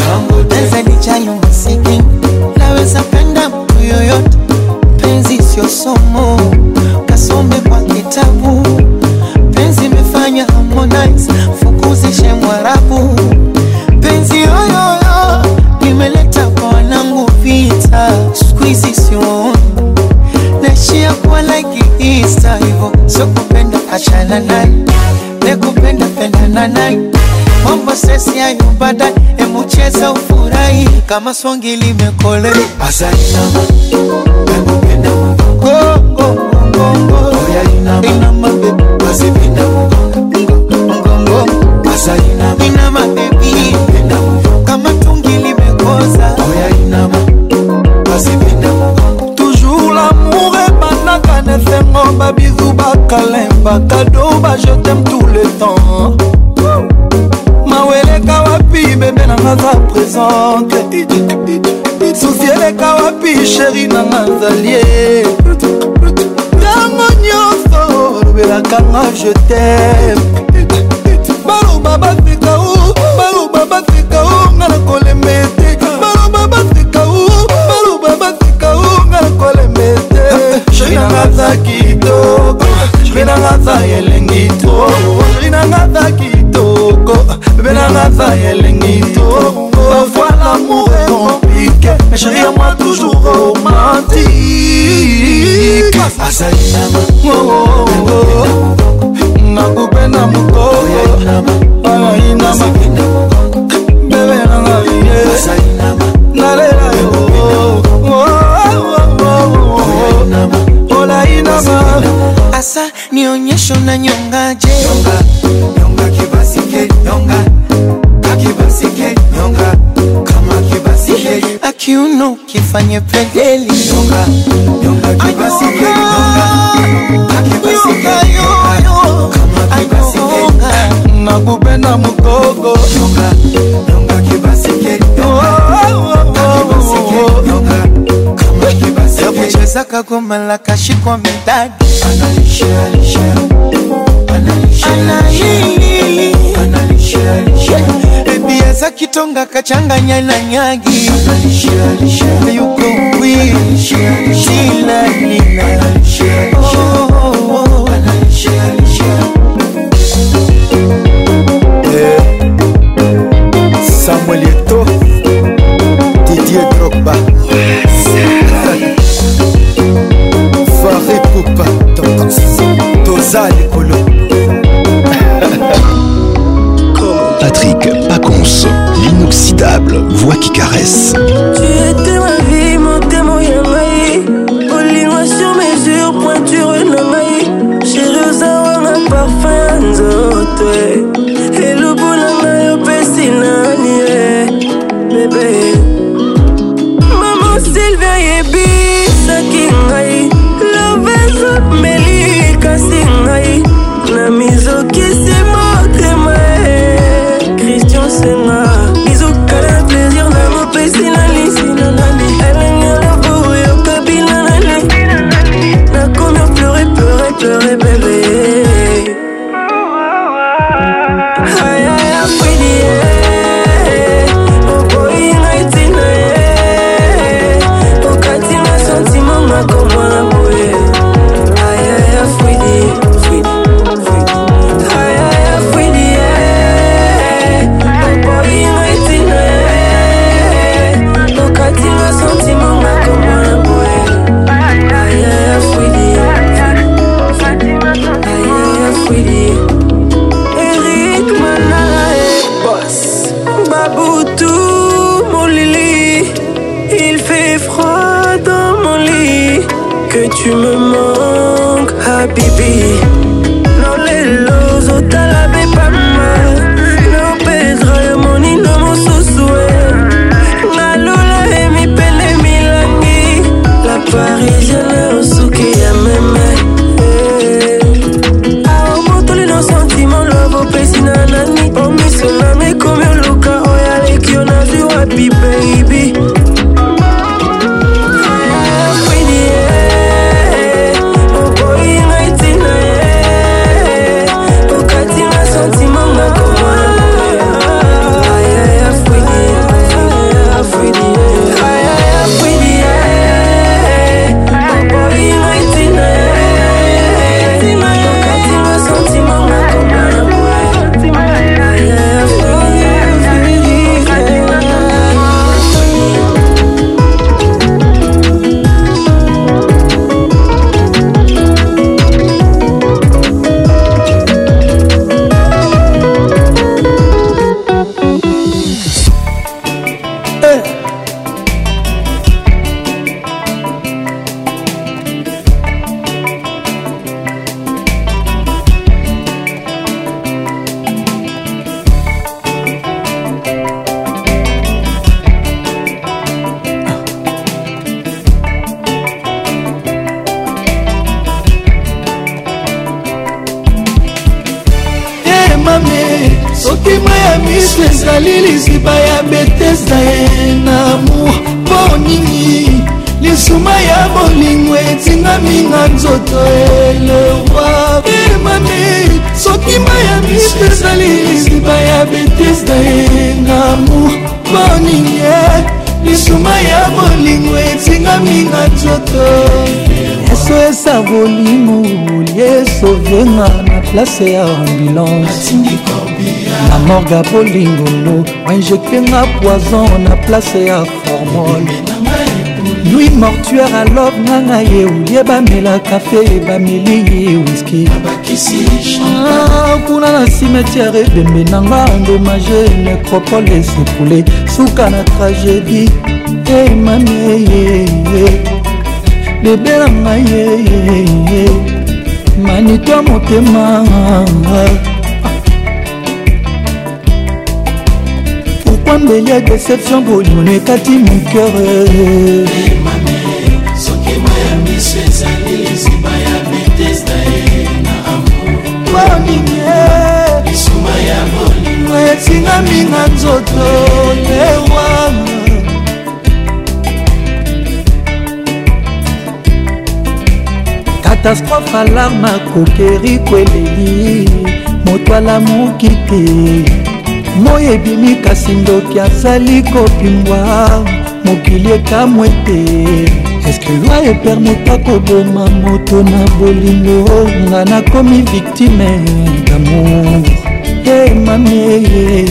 [SPEAKER 34] kuonana naye mambo sesi ya nyumbada emucheza ufurahi kama songi limekole azalilama emupenda rencontre susi eleka wapi sheri nanga zalie ntango nyonso olobelakanga jetem baloba baseka o baloba baseka o nga na kolembe te baloba baseka o baloba baseka o nga na kolembe te sheri nanga za kitoko bebe nanga aza elengi to sheri nanga aza kitoko bebe nanga aza elengi to parfois l'amour est compliqué mais chérie à moi toujours romantique azali oh, nakupe oh, oh. na mokoya ainama bebe nanga shona nyonga je nyonga nyonga kibasike nyonga akibasike nyonga kama kibasike akiuno kifanye pedeli nyonga nyonga kibasike nyonga akibasike nyonga kama kibasike nakupenda mgogo nyonga nyonga kibasike nyonga yakucheza kagoma la kashikwa midadi analisha alisha ebi aza kitonga kachanganya na nyagi yuko wi silanina place ya ambulance na morga polingolo bainjektenga poison na place ya formol lui mortuaire alove nanga ye oye bamela kafe bameli ye wiski ah, kuna na cimetiare ebembe nanga endomage necropole esepule suka na tragédie emami bebe na ngai yeyeye manito motema pourquoi mbeli ya déception bolimono ekati moker moninge esingami na nzoto ewa katastrofe alarma kokeri kweleli moto alamuki te moi ebimi kasi ndoki azali kopimbwa mokili ekamwe te eske loi epermeta koboma moto na bolingo nga nakomi victime damour e mamie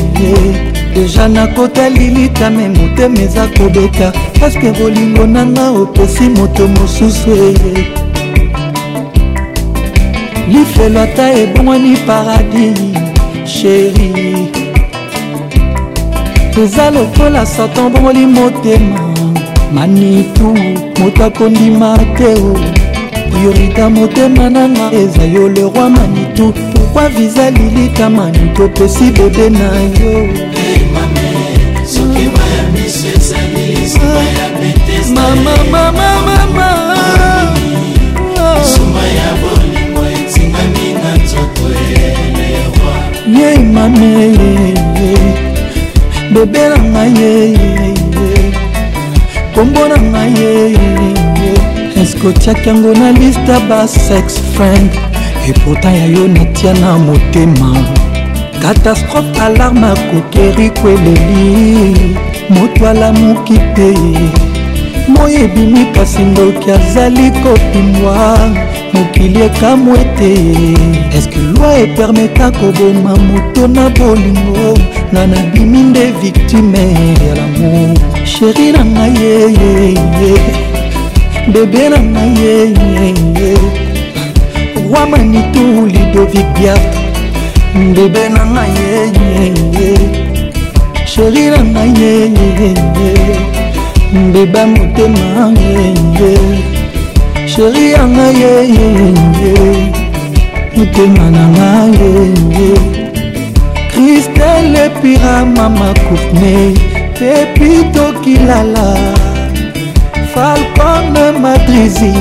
[SPEAKER 34] deja nakotali litame motema eza kobeta paske bolingo nanga opesi moto mosusu eye lifelo ata ebongwani paradis sheri eza lokola satan bongoli motema manitu moto akondima te o priorité motema nanga eza yo le roi manitu pourkui viza lilika manitu opesi bebe na yo mama mama mama ye mami bebe na ngai ye kombo na ngai ye eske otiaki yango na liste ya basex friend epota ya yo natia na motema katastrophe alarme akokeri kweleli moto alamuki te moi ebimi kasi ndoki azali kopimwa mokili ekamw ete eske lwi epermeta koboma moto na bolingo nga nabimi nde viktime ya lamour sheri na ngai yeyeye bebe na ngai yeyeye roi manitu lidovic biatre bebe na ngai yeyeye sheri na ngai yeyeye mbeba motema yeye sheri yanga yeyeye motema nanga yeye kristel epira mama courtney
[SPEAKER 35] pepito kilala
[SPEAKER 36] falcone madrizi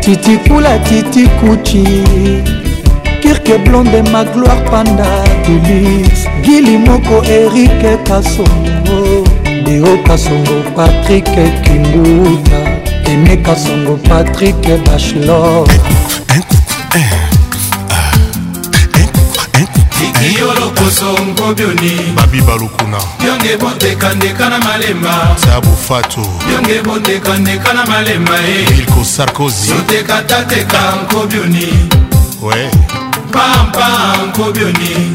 [SPEAKER 36] titikula titikuchi
[SPEAKER 35] kirke blonde
[SPEAKER 36] magloire panda delis
[SPEAKER 35] gili moko erike kasongo
[SPEAKER 36] deo
[SPEAKER 35] kasongo patrik
[SPEAKER 36] kinduta eme kasongo
[SPEAKER 35] patrik bachelor babiba
[SPEAKER 36] lokuna yonge bondekandeka na malema
[SPEAKER 35] sabufato yonge bondekandeka na malema e eh. ilko sarkozy
[SPEAKER 36] sotekatateka nkobioni we pampa
[SPEAKER 35] nkobioni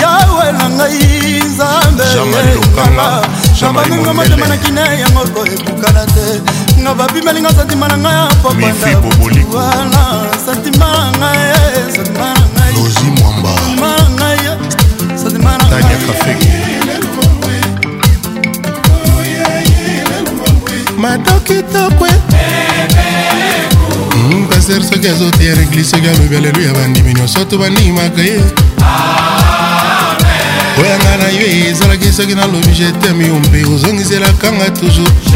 [SPEAKER 36] yawe na ngai nzambe na
[SPEAKER 35] baninga motema na kine yango koebukana te
[SPEAKER 36] nga babimelinga santima na ngai ya
[SPEAKER 34] popandaawana santima na ngai santima na ngai santima na ngai madokitokwe
[SPEAKER 36] paster mm, soki azotiya reglise soki
[SPEAKER 35] alobi aleluya bandimi nyonso to bandimaka
[SPEAKER 36] ye
[SPEAKER 35] oya ngai na yo ezalaki soki
[SPEAKER 36] nalobi jeteme yo mpe ozongiselakanga
[SPEAKER 35] toujours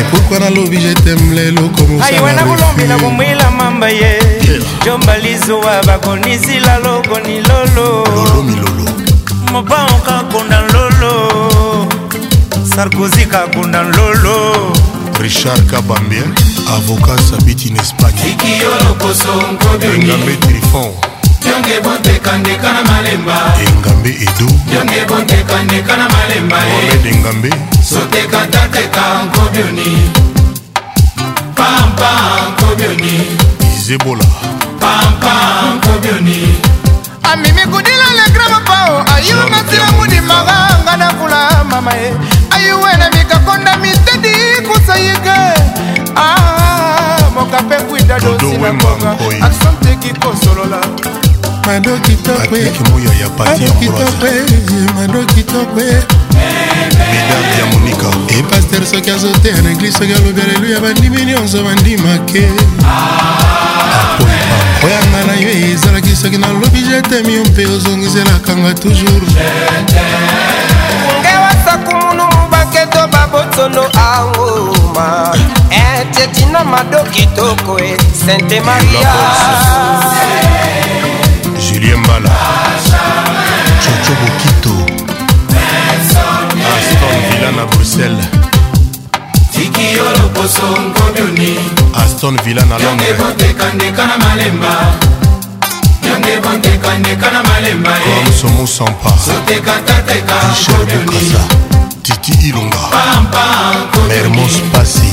[SPEAKER 36] epukwa nalobi
[SPEAKER 35] jeteme leloko mosaaiwa nakolombela komwela mamba ye
[SPEAKER 36] jombalizowa bakonisila
[SPEAKER 35] loko ni lolo
[SPEAKER 34] moba okakunda lolo sarkozi kakunda lolo richard kabambie avocat sabiti na espagne engambe trifon yonge bontekandeka
[SPEAKER 36] na malemba engambe edu yonge bontekandeka na malemba eh. omed engambe sotekataka nkobioni pampa nkobioni izebola pampa nkobioni amimi kudila legrama pao oh. ayunasi ya modimaka nga nakula mama ye eh. ayuwe na mikakonda mitedi
[SPEAKER 34] kusayike
[SPEAKER 36] ah, moka mpe kwinda dosi na konga aksanteki kosolola mado kitokemado kitokwe epaster soki azote na eglise soki alobi aleluya bandimi nyonso bandimake oyanga na yo ezalaki soki nalobi jetemi yo mpe ozongiselakanga
[SPEAKER 35] toujours ewasakumunu baketo babotono aoma etetina eh, mado kitoko e
[SPEAKER 36] sante maria elie mbala coco bokito aston villa na bruxelles tiki yo loposo ngobioni aston
[SPEAKER 35] villa na londre bondekandeka na malemba yange bondekandeka na malemba komsomusampa eh. sotekatatekaisobionisa
[SPEAKER 36] tiki ilunga mermos pasi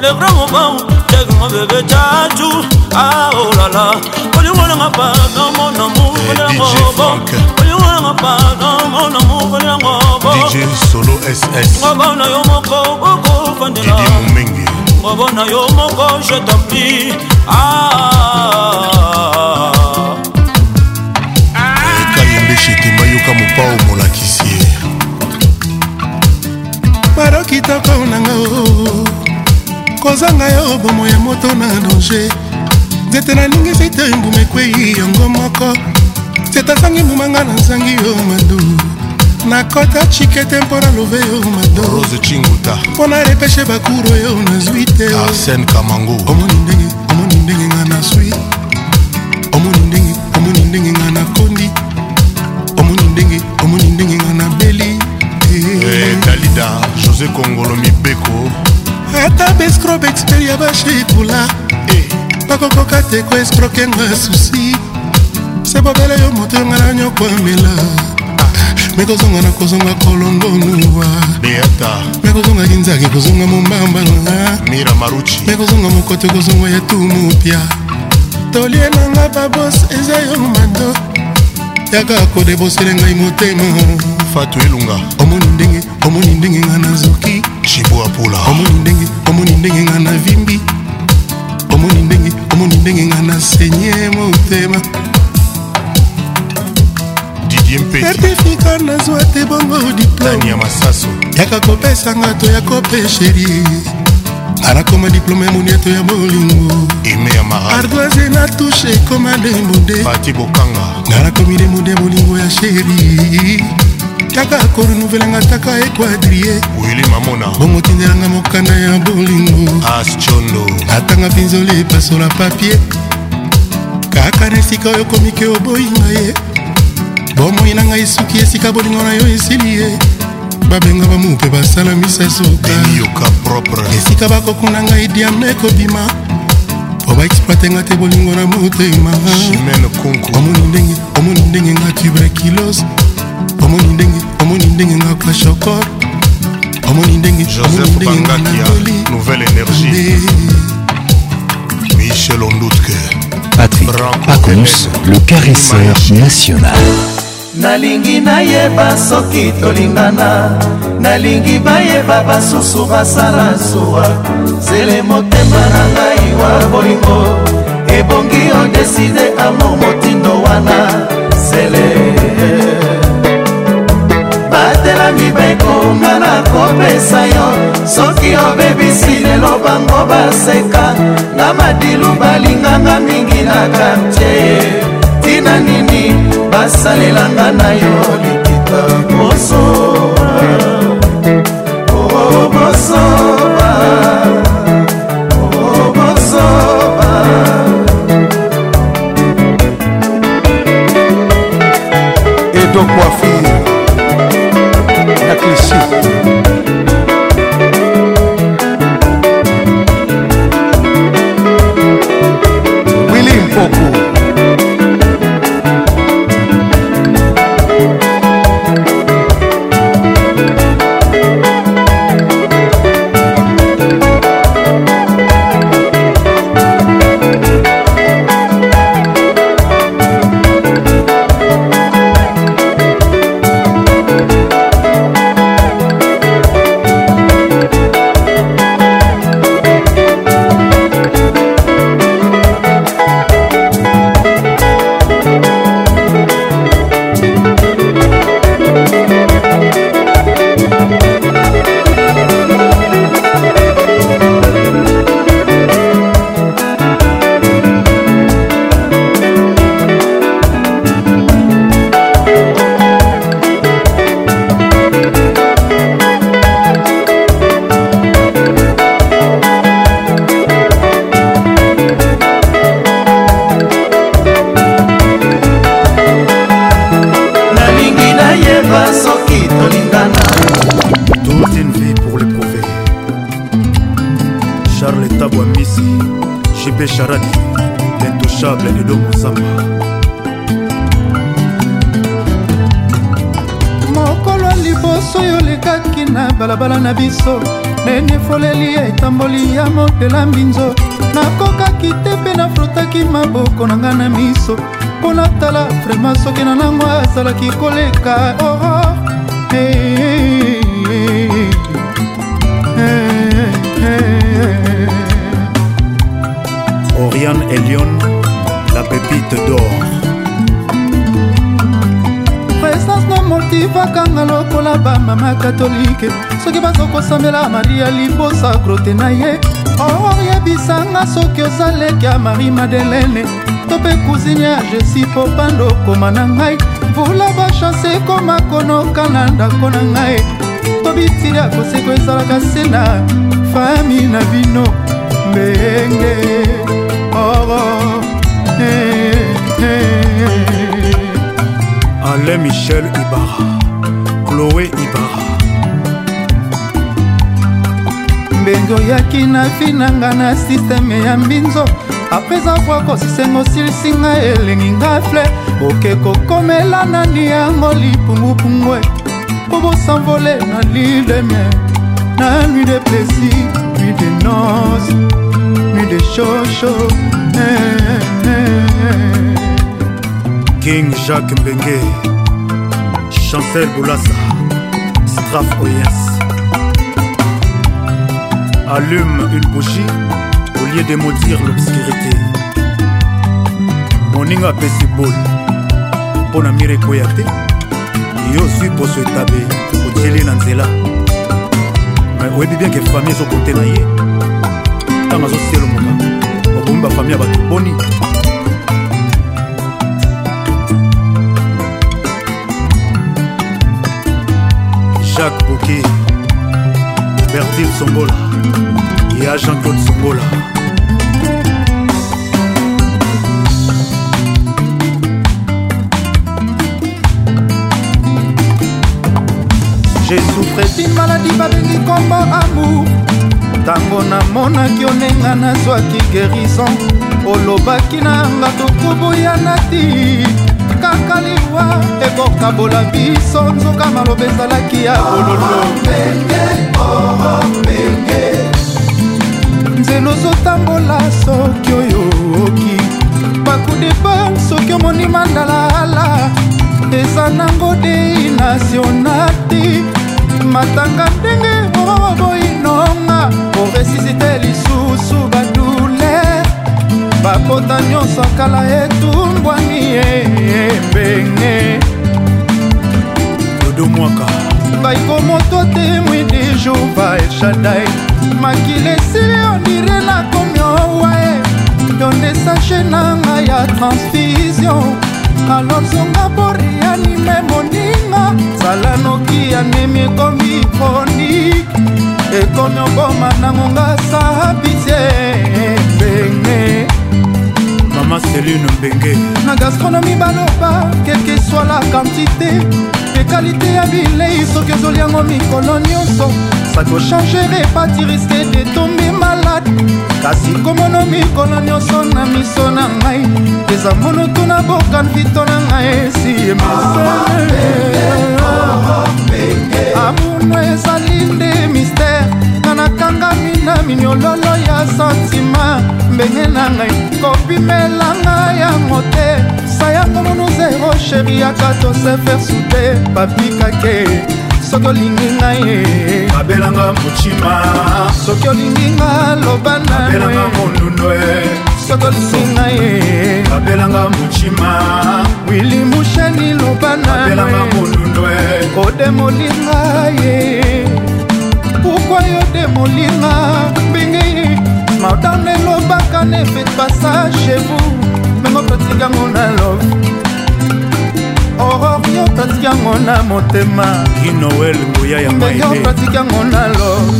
[SPEAKER 34] le grand moment tekenga bebe tatu aolala ah, oh olingonanga pardon mon amour
[SPEAKER 36] kolelangobo olingonanga pardon mon amour kolelangobogoba na yo moko okofandela ngoba na yo moko je tapli ah.
[SPEAKER 34] ekayembeshete eh, mayoka mopao molakisi
[SPEAKER 36] ye baro kitoko nanga kozanga yo bomo ya moto na danger nzete nalingi site mbuma
[SPEAKER 34] ekwei yango moko nzete azangi mbumanga na nzangi yo madu nakota chikete mpo na love yo madorose chinguta mpo na repeshe bakuro yo nazwi te arsen kamango omoni ndenge omoni ndenge nga nazwi omoni ndenge omoni ndenge nga nakondi omoni ndenge omoni ndenge nga nabeli eh. Eh, dalida josé kongolo mibeko ata bescrobe expert ya
[SPEAKER 36] bashekula
[SPEAKER 34] bakokoka te koescroke nga susi se bobela yo moto yo ngai na nyoko amela me kozonga na kozonga kolongonuwa me kozonga kinzaki kozonga mombamba nga
[SPEAKER 36] me kozonga mokoto kozonga ya tumupya
[SPEAKER 34] tolie nanga babos eza yo mando yaka kodebosele ngai motema fatu elunga omoni ndenge omoni ndenge nga nazoki chibwapula omoni ndenge omoni ndenge nga na vimbi omoni ndenge omoni ndenge nga na
[SPEAKER 36] senye motema
[SPEAKER 34] certifika nazwa te bongo diplomeyaka kopesanga to ya kopesheri anakoma diplome ya moniato ya bolingo ardoise na tushe ekoma demude nga nakomi demude molingo ya sheri kaka korenouvelanga taka ekuadrie e wili mamona bongo tindelanga mokanda ya bolingo ascondo atanga pinzoli epasola papie
[SPEAKER 36] kaka na esika oyo komiki oboyinga ye bomoi na ngai soki esika bolingo
[SPEAKER 34] na yo esili ye babenga bamupe basala misasuka esika bakokunda ngai diame kobima mpo baexploitenga te bolingo na motema omoni ndenge nga tuberculose omoni ndenge omoni
[SPEAKER 36] ndenge nga kwashokor omoni ndenge joseph bangakia nouvelle
[SPEAKER 34] énergie michel ondutke patrick acons le caresseur national nalingi nayeba soki tolingana nalingi bayeba basusu basala nsuwa zele motema na ngai wa bolingo ebongi odeside amo motindo wana zele miba ekonga na kopesa yo soki obebisi lelo bango baseka nga madilu balinganga mingi na kartie tina nini basalelanga na yo likita mosu Suplicy. kolela mbinzo nakokaki te mpe naflotaki maboko na ngai na miso mpo natala vraimen soki na nango azalaki koleka oro oh, oh. eh, eh, eh, oriane elion la pépite d'or motivakanga lokola bamama katolike soki bazokosambela maria libosa grote na ye oyebisanga soki oza leki ya marie madelene to mpe kuzini ya jesi po pando okoma na ngai vula bachanse ekoma konoka na ndako na ngai to bitili ya koseko ezalaka se na fami na bino mbenge oro oh, oh. eh, eh, eh. ale michel ibara chloé ibara mbenge oyaki na vi na ngai na sisteme ya mbinzo
[SPEAKER 36] apres avoir kosisenga osilisi ngai
[SPEAKER 34] elengi ngai fle oke kokomela nani yango lipungupungwe po bosanvole na lile de miel na nuit de plaisir nuit de noce nuit de chocho eh, eh, eh. king jacques mbenge chancel bolasa straf oyas allume une bougie au lieu d'émaudir l'obscurité moninga apesi bol
[SPEAKER 36] mpo na mire ekoya te yo ozwi poso etabe otieli na nzela me oyebi bien ke fami ezokonte na ye ntango azosielomoka okomi bafami ya bato boni jacques boki Bertil Sombola et à Jean-Claude Sombola. J'ai souffré d'une
[SPEAKER 34] maladie babengi kombo amour ntango namonaki onenga nazwaki gerison olobaki na nga tokoboya nati kaka liwa ekokabola biso nzoka maloba ezalaki ya bololo nzela ozotambola soki oyo oki bakudepa soki omoni mandalaala eza nango dei nasionati matanga ndenge oboinonga oresisite lisusu bakota nyonso kala etumbwani ebenge todomwaka baiko moto temwi du jour ba eshadai makili esili ondire nakomi owae tondesashe na ngai ya transfusion alozonga
[SPEAKER 36] borianime moninga
[SPEAKER 34] zala noki anemi ekomi kronike ekomi oboma nango nga sabitie mama celine mbenge na gastronomi baloba kelke swa la quantité ekalite ya bilei soki ozoli yango mikolo nyonso sakochange repati riske detombe malade kasi komono mikolo nyonso na miso na ngai eza mono tuna bokanvito na ngai esiye masone amuno ezali nde mistere nakangami na minyololo ya santima mbenge na ngai kopimelanga yango te sayango mono zero sheri ata tosefer sute papikake soki olingi ngai abelanga motima soki olingi nga loba naelanga mondundo soki olingi ngai abelanga motima wili musheni loba na kodemolinga ye pourkui yo de molinga mbenge madame elobaka ne fait pas ça chez vous mengo pratikango na love aurore yo pratikango na motema inoel nguya ya mbenge yo pratikango na love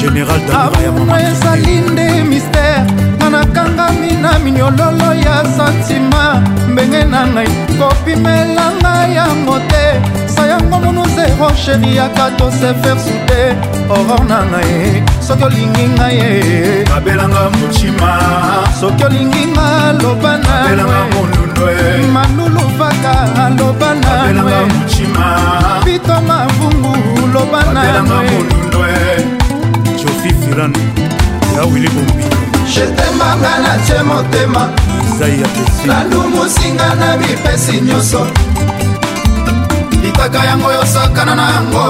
[SPEAKER 34] général amour ezali nde mystère nanakangami na minyololo ya santima mbenge na ngai kopimelanga yango te kopesa yango munu zero sheri yaka tosefer sude oror na ngai soki olingi ngai ye babelanga mocima soki olingi nga loba nawe malulu vaka loba nawe pito mavungu loba nawe jofi firan ya wili bombi jetemanga natie motema nalumusinga na bipesi nyonso osaka yango yosakana na yango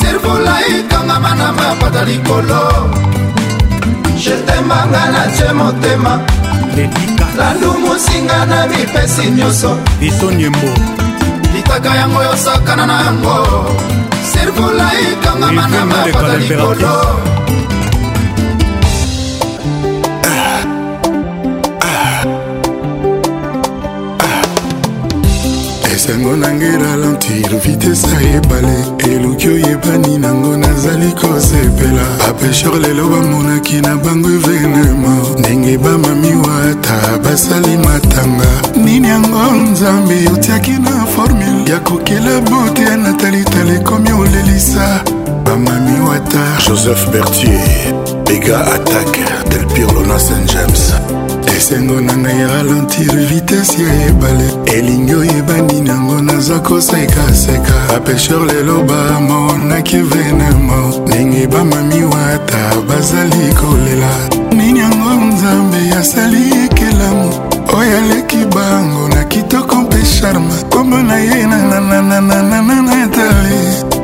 [SPEAKER 34] sirvula ikangama na mapata likolo jetembanga natie motema landumusinga na mipesi nyonso bisonyembo litaka yango yosakana na yango sirvula ikangama na mapata likolo sango nangai ralentir vitese ayebale eluki oyebani nango nazali kosepela bapesheur lelo bamonaki na bango evenema ndenge bamamiwa ata basali matanga nini yango nzambe otiaki na formule ya kokela bote ya natalitala ekomi olelisa bamami wata joseph bertier ega attaque delpir lona st james esengo na ngai ralentir vitese ya ebale elingi oyebani nango naza kosekaseka bapesher lelo bamonaki venemo ndenge bamami wata bazali kolela nini yango nzambe asali ekelamu oyo aleki bango na kitoko mpe charme kombo na ye nanananananana etale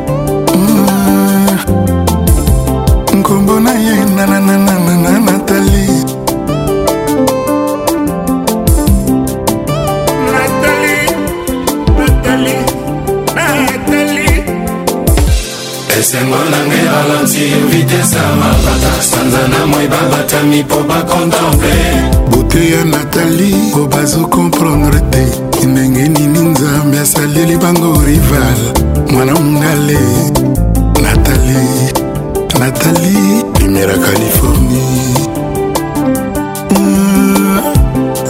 [SPEAKER 34] esengo na ngai balanti vitese ya mapata sanza na moi babatami mpo bakontemple bote ya natali po bazokomprendre te ndenge nini nzambe asaleli bango rival mwana mongale natali natali lumière californie hmm.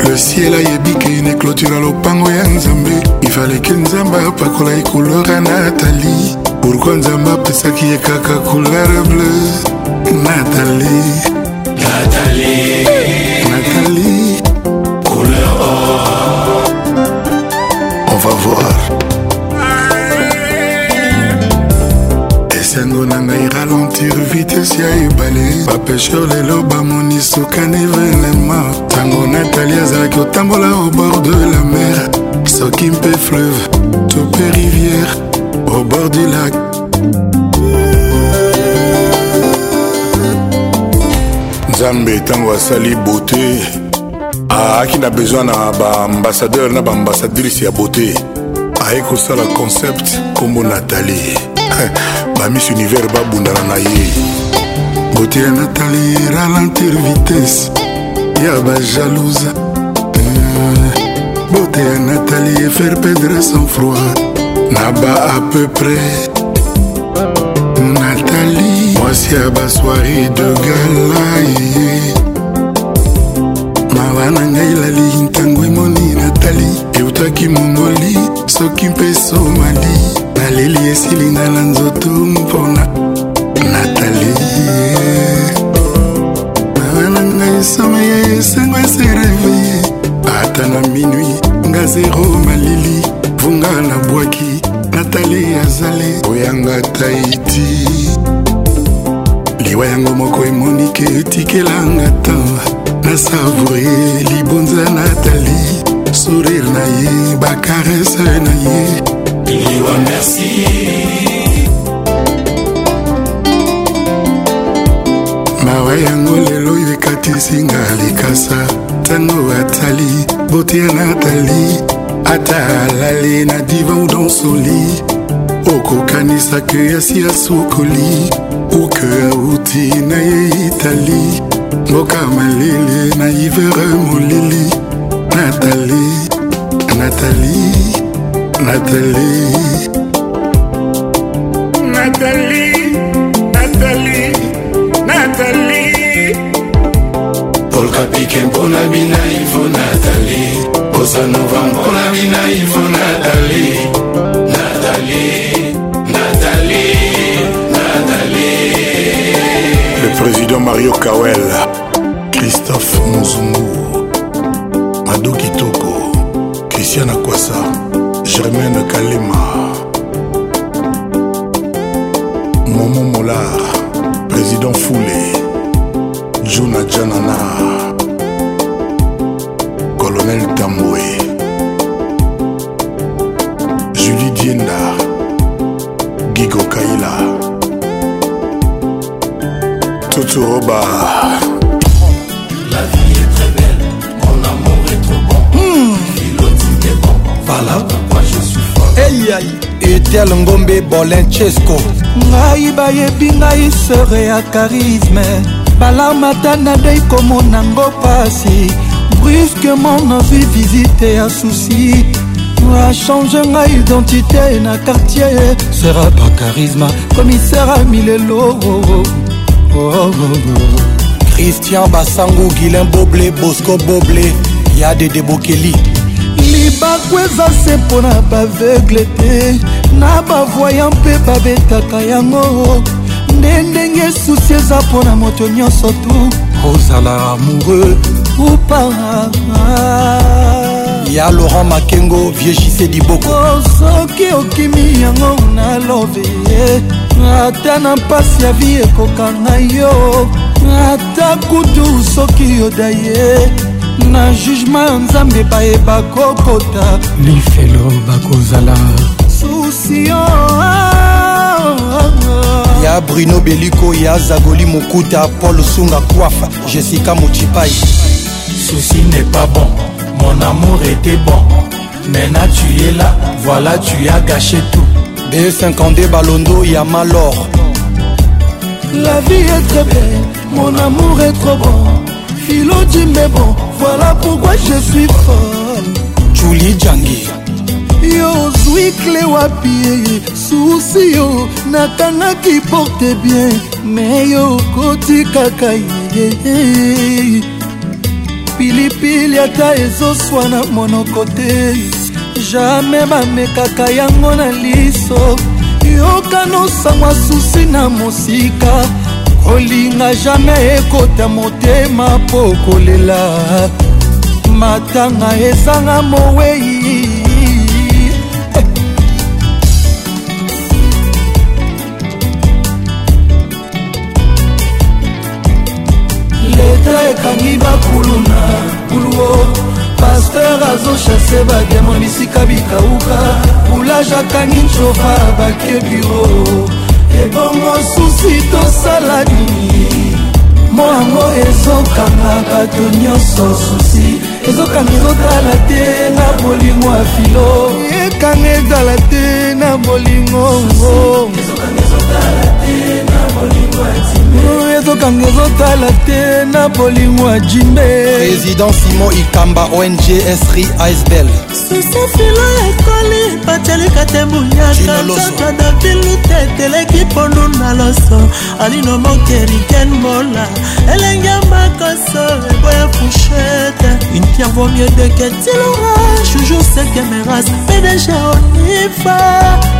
[SPEAKER 34] le ciel ayebi ke neclôtura lopango ya nzambe ifaleke nzambe apakola ekulora natali pourkui nzambe apesaki ye kaka couleur bleu natali natali natali couleur or on va voir esengo na ngai ralentir vitese ya ebale bapesher lelo bamoni sukani venema ntango natali azalaki kotambola au bord de la mer soki mpe fleuve to mpe rivière au bord du lac. nzambe ntango asali beauté aaki na besoin na baambassadeur na baambassadrice ya beauté aye kosala concept nkombo natali [laughs] bamis univers babundana na ye beauté ya natali ralentir vitesse ya bajalousa eh, beauté ya natali efaire perdre sans froid na ba à peu près nathalie mwasi ya basoiri de galai mawa na ngai lali ntango emoni natali eutaki mongoli soki mpe somali naleli esilinga na nzoto mpona natali mawa na ngai someye esengo esereveye ata na minui nga zero malili vunga na bwaki natali azali koyanga taiti liwa yango moko emonike etikelanga tan nasavoure libonza natali sourire na ye bakarese na ye liwa merci mawa yango lelo oyo ekatisinga likasa ntango atali botia natali ata alali na divan udansoli okokanisaki yasi asukoli uke auti na ye itali mboka malele na ivere molili natali natali natali natali natali natali polka pike mpona bina ivo natali kosa novembre na bina ivo natali natali natali natali le président mario kawel christophe mozungu mado kitoko christian akwasa germaine kalema momo molar président foulé jona janana dinda gigo kaila tuturoba la vie est très belle mon amour est trop bon mmh. philotine est bon voilà pourquoi je suis fort hey, aïe etel ngombe bolenchesco ngai bayebi ngai sere ya charisme balarme ata nadei komonango pasi brusquement nazwi visite ya susi achange ngai identité na quartier sera ba charisma commissaire a milelo oh oh oh, oh, oh, oh, christian basango guilin boble bosco boble ya dede bokeli libaku eza se mpo na baveugle te na bavoya mpe babetaka yango nde ndenge susi eza mpo na moto nyonso tu ozala amoureux ou pas ah, ah. ya laurent makengo viejise diboko oh, soki okimi yango nalobe ata na mpasi ya vi ekokanga yo ata kutu soki yoda ye na jugema ya nzambe bayeba kokota lifelo bakozala susio ya bruno beliko ya zagoli mokuta paul sunga kwafa jessica mochipai susi n'est pas bon Mon amour était bon, maintenant tu es là, voilà tu as gâché tout. Et 52 Balondo, Yamalor. La vie est très belle, mon amour est trop bon. Philo dit mais bon, voilà pourquoi je suis folle. Julie Djangi. yo ozwi cle wapi eh, eh. susi yo nakangaki porte bien me yo okoti kaka ye eh, pilipili ata ezoswa na monoko te jamai bamekaka yango na liso yokanosangwa susi na mosika kolinga jamai ekota motema
[SPEAKER 37] mpo kolela matanga ezanga mowei ekangi bakuluna kuluo paster azoshase badiamo bisika bikauka boulage akangi ncova bake biro ebongo susi tosala nini moango ezokanga bato nyonso susi ezokanga ezotala te na bolingo ya filo ekanga ezala te na bolingongo ezokanga ezotala te na bolingo ya jimbe président simon ikamba ong sri icebel susefilo ekoli batialika te bunyakakaka davilute eteleki pondu na loso alino mokeriken mola elenge makoso eboya fushete une pierre vaut mieux de ketilora joujou sekemeras pdg onifa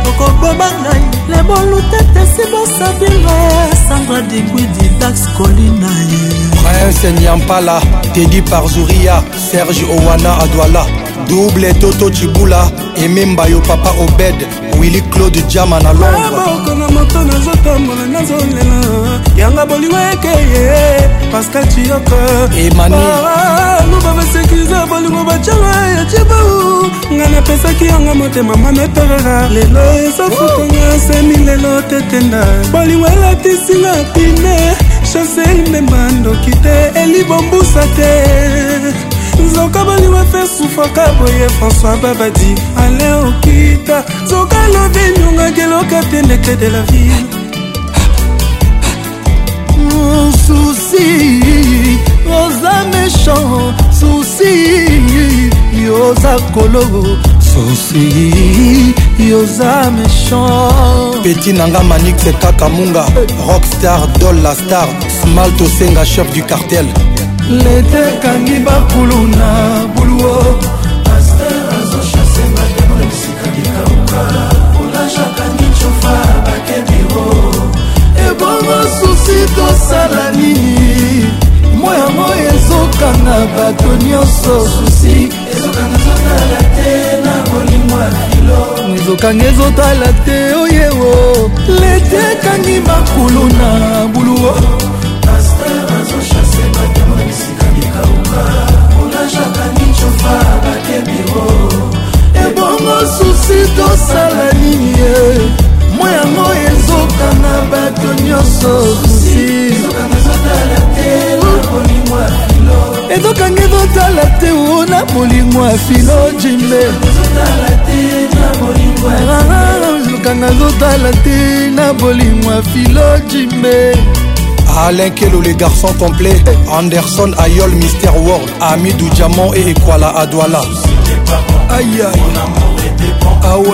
[SPEAKER 37] okoboma ngai lebolutete sibosabires sandra dekwidi dax kolina ye prince nyampala tedi par zuria serge owana adwala double toto cibula ememba yo papa obed willi claude jama na londreboko na moto nazotambola nazolela yanga boliwa ekeye pascal ciyoko emaniluba basekiriza bolingo bacanga ya cibau ngai napesaki yanga motema mametorera lelo ezafutanga semi lelo tetenda bolingo elatisinga pine chansel ndemba ndoki te elibombusa te nzoka baliwa fe sufaka boye françois babadi ale okita nzoka lobe nyongaki eloka pendeke de la ville susi oza méchant susi yoza kolo susi yoza méchant peti nanga manixe kaka munga rockstar dol la star smalt osenga chef du cartel lete ekangi bakulu na buluo paster azoshase bademo esika likauka polage akangi cofa bakebiro ebongo susi tosala nini moi yango ezokanga bato nyonso susi ezokanga ezotala te na bolingo ya filo ezokanga ezotala te oyewo lete ekangi bakulu na buluo nakauka unashaka nichofa batebio ebongo susi tosala nini ye mwa yango ezokanga bato nyonso susi ezokanga ezotala te o na molimo ya filo jimbe ezokanga ezotala te na bolimo ah, ah, ya ah, filo jimbe Alain Kelo les garçons complets Anderson Ayol Mister World Amidou Diamant et Ekwala Adouala Aïe aïe Ah ouais oh.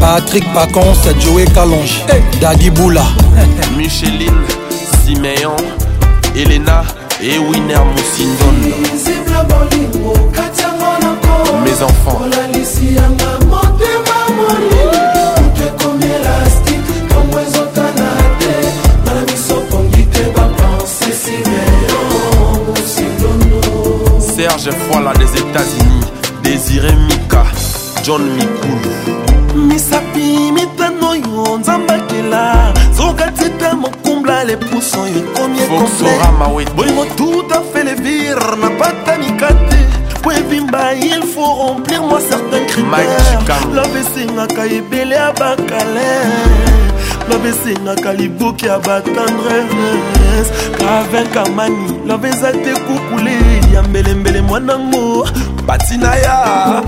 [SPEAKER 37] Patrick Pacons, Joey Calonge, hey. Daddy Boula Micheline, Siméon, Elena et Winner Moussindon Mes enfants Serge Foila des États-Unis, Désiré Mika, John Mikulu. misapi mitano oyo nzambe akela soka tita mokumbla lepusu oyo ekomi ekombolingo tout afe levire na pata mikate po ebimba il faut remplir moi certain critère love esengaka ebele ya bakalaire love esengaka liboki ya batendresse kavenkamani love eza te kukule ya mbelembele mwanango pati na ya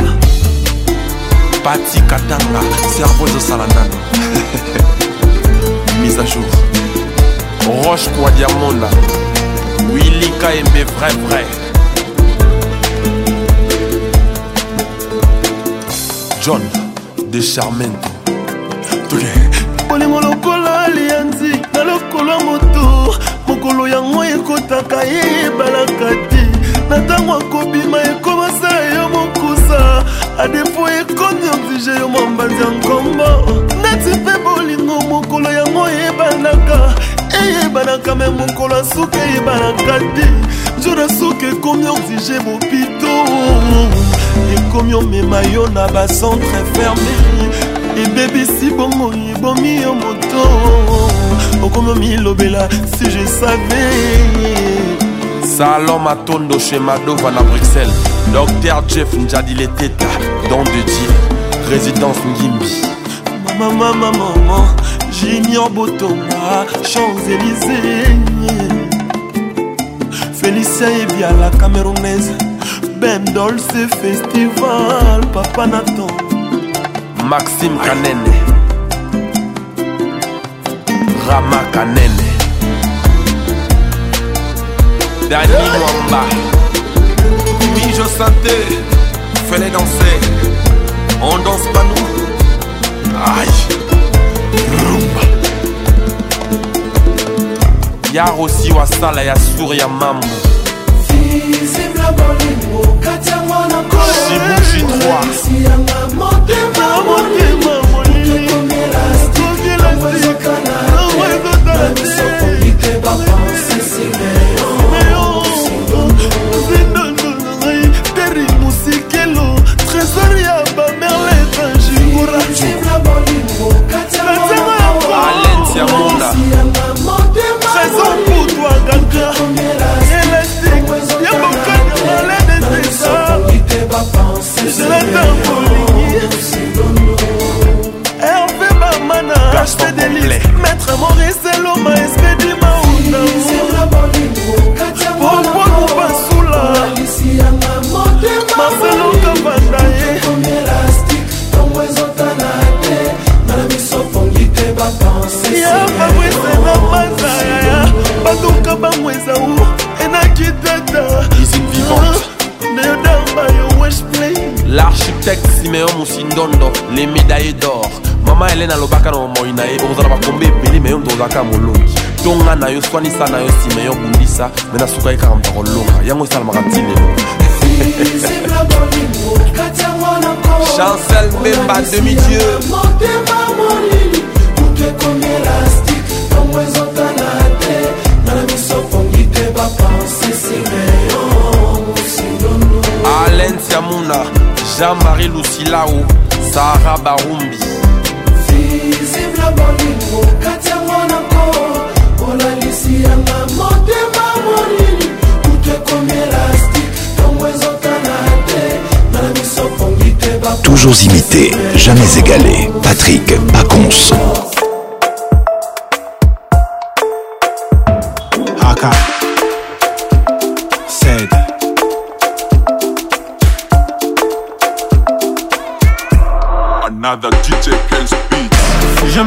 [SPEAKER 37] pati katanga servo ezosala nano [laughs] mise à jour roche kwa diamonda willy kaembe vrai vrai john de charmento okay. bolingo lokola alianzi na lokola moto mokolo yango ekotaka ye ebalaka te na ntango akobima ekomasa yo mokusa adepo ekomi oblige yo mwambanzi ya nkombo neti mpe bolingo mokolo yango eyebanaka eyebanaka me mokolo asuki eyebanaka te jour asuki ekomi oblige mopito ekomi omema yo na bacentre ferme ebebisi bongo ebomi yo moto okomi omilobela si je save salon matondo chez madova na bruxelles docteur jeff njadile teta don de dieu résidence ngimbi mamamamamama junior botonga champs-élysée félicien ebiala camerounaise bendolce festival papa natonga maxime kanene rama kanene dani mwamba mijo santé fele danser on danse pas nous aïe rumba yaro si wasala ya suri ya mambo ya bolingo kati ya mwana kolesianga motema moliliakomielastiakozaka na misokoli te bapense simeyoindonoai teri musikelo trésor ya bamerle tanjigura amorise loma espedi mauna poponu basula marcelo kavanda ye ya babwese na mazaya batuka bamwezau enakitata neodamba yo weshplay l'architecte simeon musindondo les médailles d'or mama elene alobaka na bomoi na ye okozala bakombe ebele me yo moto ozalaka molongi tonga na yo swanisa na yo nsima yo okundisa me nasuka ye kaka moto akolonga yango esalamaka ntilelo chancel memba demi-dieu alain siamuna jean-marie lucilao sara barumbi ya bolingo kati ya mwananko olalisi yanga motema molili kutu ekomi elastike ntongo ezotana te nana misopongi te toujours imité jamais égalé patrick pacons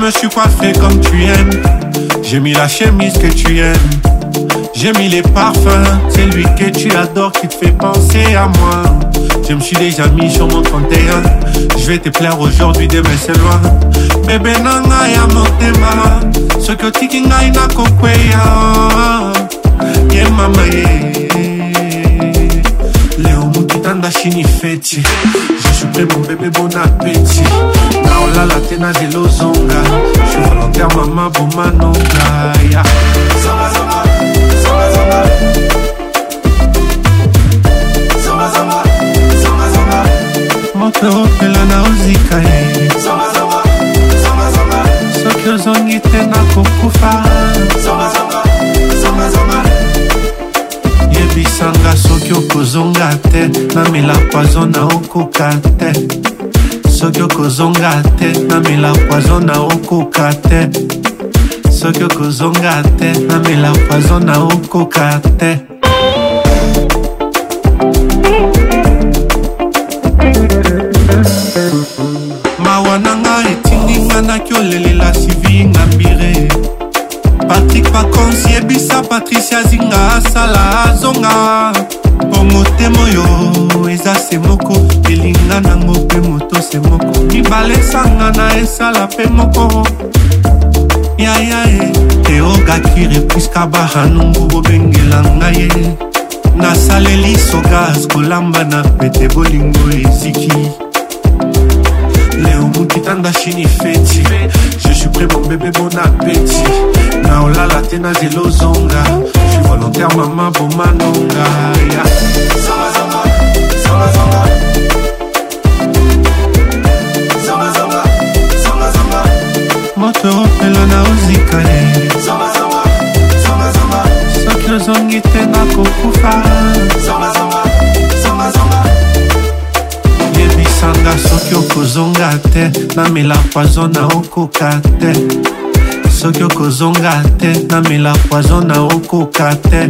[SPEAKER 37] me suis coiffé comme tu aimes. J'ai mis la chemise que tu aimes. J'ai mis les parfums. C'est lui que tu adores qui te fait penser à moi. Je me suis déjà mis sur mon 31. Je vais te plaire aujourd'hui, demain c'est loin. Bébé nanga ya motema. Ce que tiki ngai na kokweya. Yeah, mama, yeah. kotanda chini feti jesupe mon bebe bon apeti naolala te na zelo ozonga je volontaire mama bomanonga ya moto opela na ozika ye soki ozongi te na kokufa zonga, zonga, zonga, zonga. ebebisanga soki okozonga te namela poizo na okoka te soki okozonga te namela poizo na okoka te soki okozonga te namela poizo na okoka te mawa na nga etindi nga naki olelela sivi nga mbire patrik pakonsi yebisa patricia zing asala azonga mpo motema oyo eza se moko elinga nango mpe moto se moko mibale esangana esala mpe moko yaya e teogakire puiska bahanungu bobengela ngai ye nasaleli sogas kolamba na pete bolingo eziki leo mokitanda chini feti je suis prêt mon bébé bon appétit na olala te na zelo zonga volontaire mama bomanonga moto opelo na ozikale soki ozongi te nakokufa yebisanga soki okozonga te namela poizo na okoka te soki okozonga te namela poison na okoka te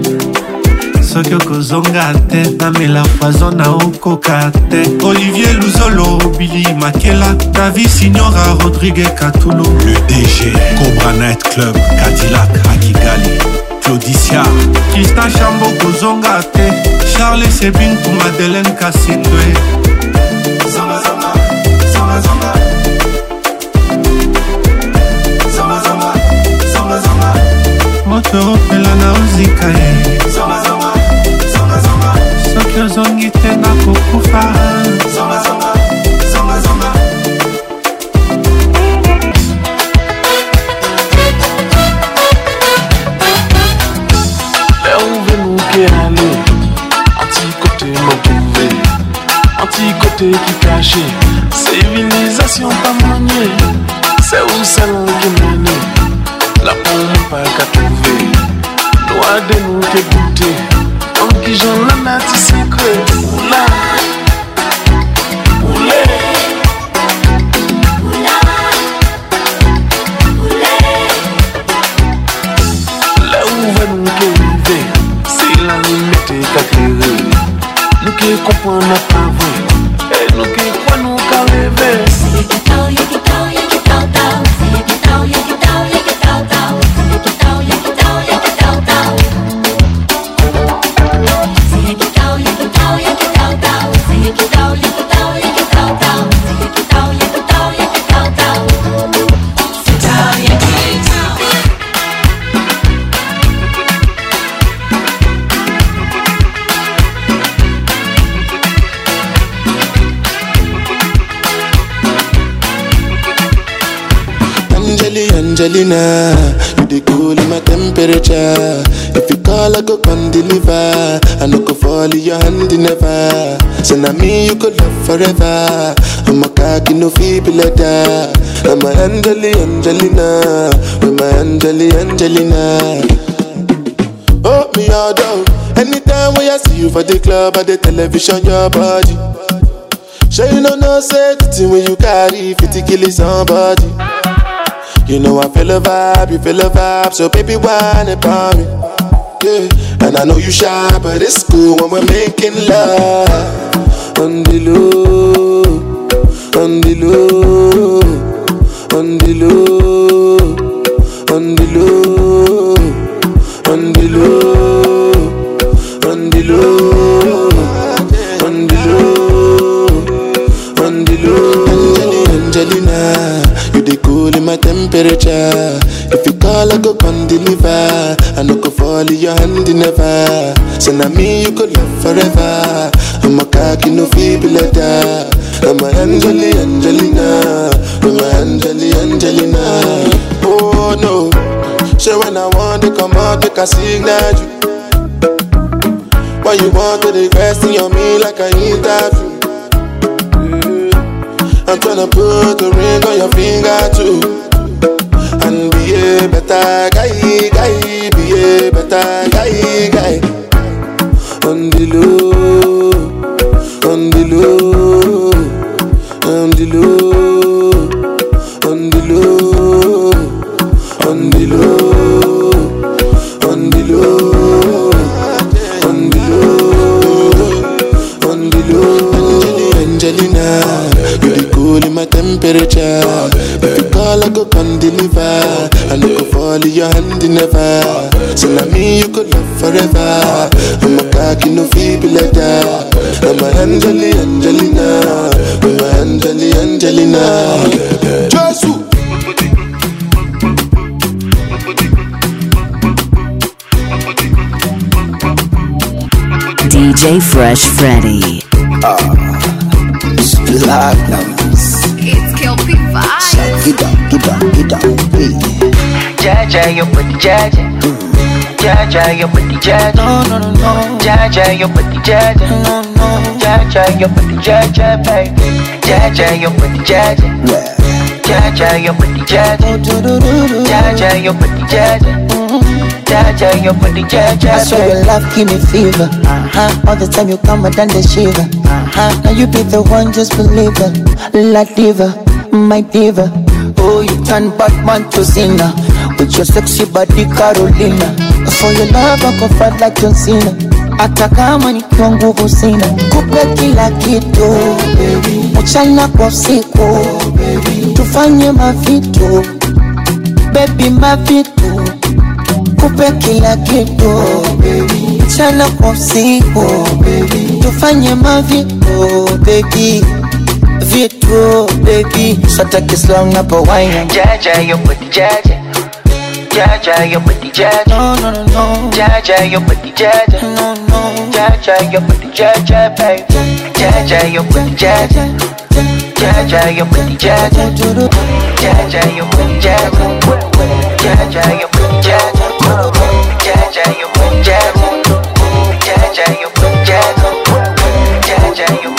[SPEAKER 37] soki okozonga te namela poison na okoka te olivier luzolo bili makela davi signora rodrigue katulu le dg cobranet club cadilac akigali claudicia kristan chambo kozonga te charles sebin ku madeleine kasindwe toopela
[SPEAKER 38] na ozika ye soki ozongi te nakokufa
[SPEAKER 37] dinner. You dey cool my temperature. If you call, I go come deliver. I no go fall in your hand never. So now me you go love forever. I'm a cocky no feeble letter. I'm a Angeli Angelina. I'm a Angeli Angelina. Oh me all down. Anytime when I see you for the club or the television, your body. Sure you know no safety when you carry 50 on somebody. You know I feel a vibe, you feel a vibe, so baby whine about me. Yeah, and I know you shy, but it's cool when we're making love. On the low, on the low, on the low. temperature. If you call, I go come deliver. I no go fall in your hand never. So now me you go love forever. I'm a cocky no feeble letter. I'm a Angeli Angelina. I'm a Angeli Angelina. Oh no. Say so when I want to come out, make a signal Why you want to invest in your me like I interview? I'm tryna put a ring on your finger too. behave better, guy, guy, behave better, guy, guy. On the low, on the low, on the low, on the low, on the low. cooling my temperature. If you call, I go come deliver. I no fall in your hand never. So now me you could love forever. I'm a cocky no feeble like that. I'm a Angeli Angelina. I'm a Angeli Angelina. Jesus.
[SPEAKER 39] DJ Fresh Freddy. Ah, uh, live now.
[SPEAKER 40] Vibes. Shake it down, get down, get down, hey. Jaja, your booty, Jaja. Jaja, your booty, Jaja. No, no, no, no. Jaja, your booty, Jaja. No, no. Jaja, your booty, Jaja, baby. Jaja, your booty, Jaja. Yeah. Jaja, your booty, Jaja. Jaja, your booty, Jaja jaja, your body jaja. I show
[SPEAKER 41] your love, give me fever. Uh-huh. All the time you come, I done the shiver. Uh-huh. Now you be the one, just believe it, la diva. my diva. Oh, you turn Batman to Cena with your sexy body, Carolina. For your love, I go fight like John Cena. Hata kama nikiwa nguvu sina, kupe kila kitu oh, mchana kwa usiku, oh, tufanye mavitu baby, mavitu kupe kila kitu oh, mchana kwa usiku, oh, tufanye mavitu baby baby. So take Vituo beki, sataki slang napowine
[SPEAKER 40] Jaja yo body jaja Jaja yo body
[SPEAKER 42] jaja No no no no
[SPEAKER 40] Jaja yo body jaja
[SPEAKER 42] No no Jaja yo
[SPEAKER 40] body jaja baby Jaja yo body jaja Jaja yo body jaja Jaja yo body jaja Jaja yo body jaja Jaja yo body jaja Jaja yo body jaja Jaja yo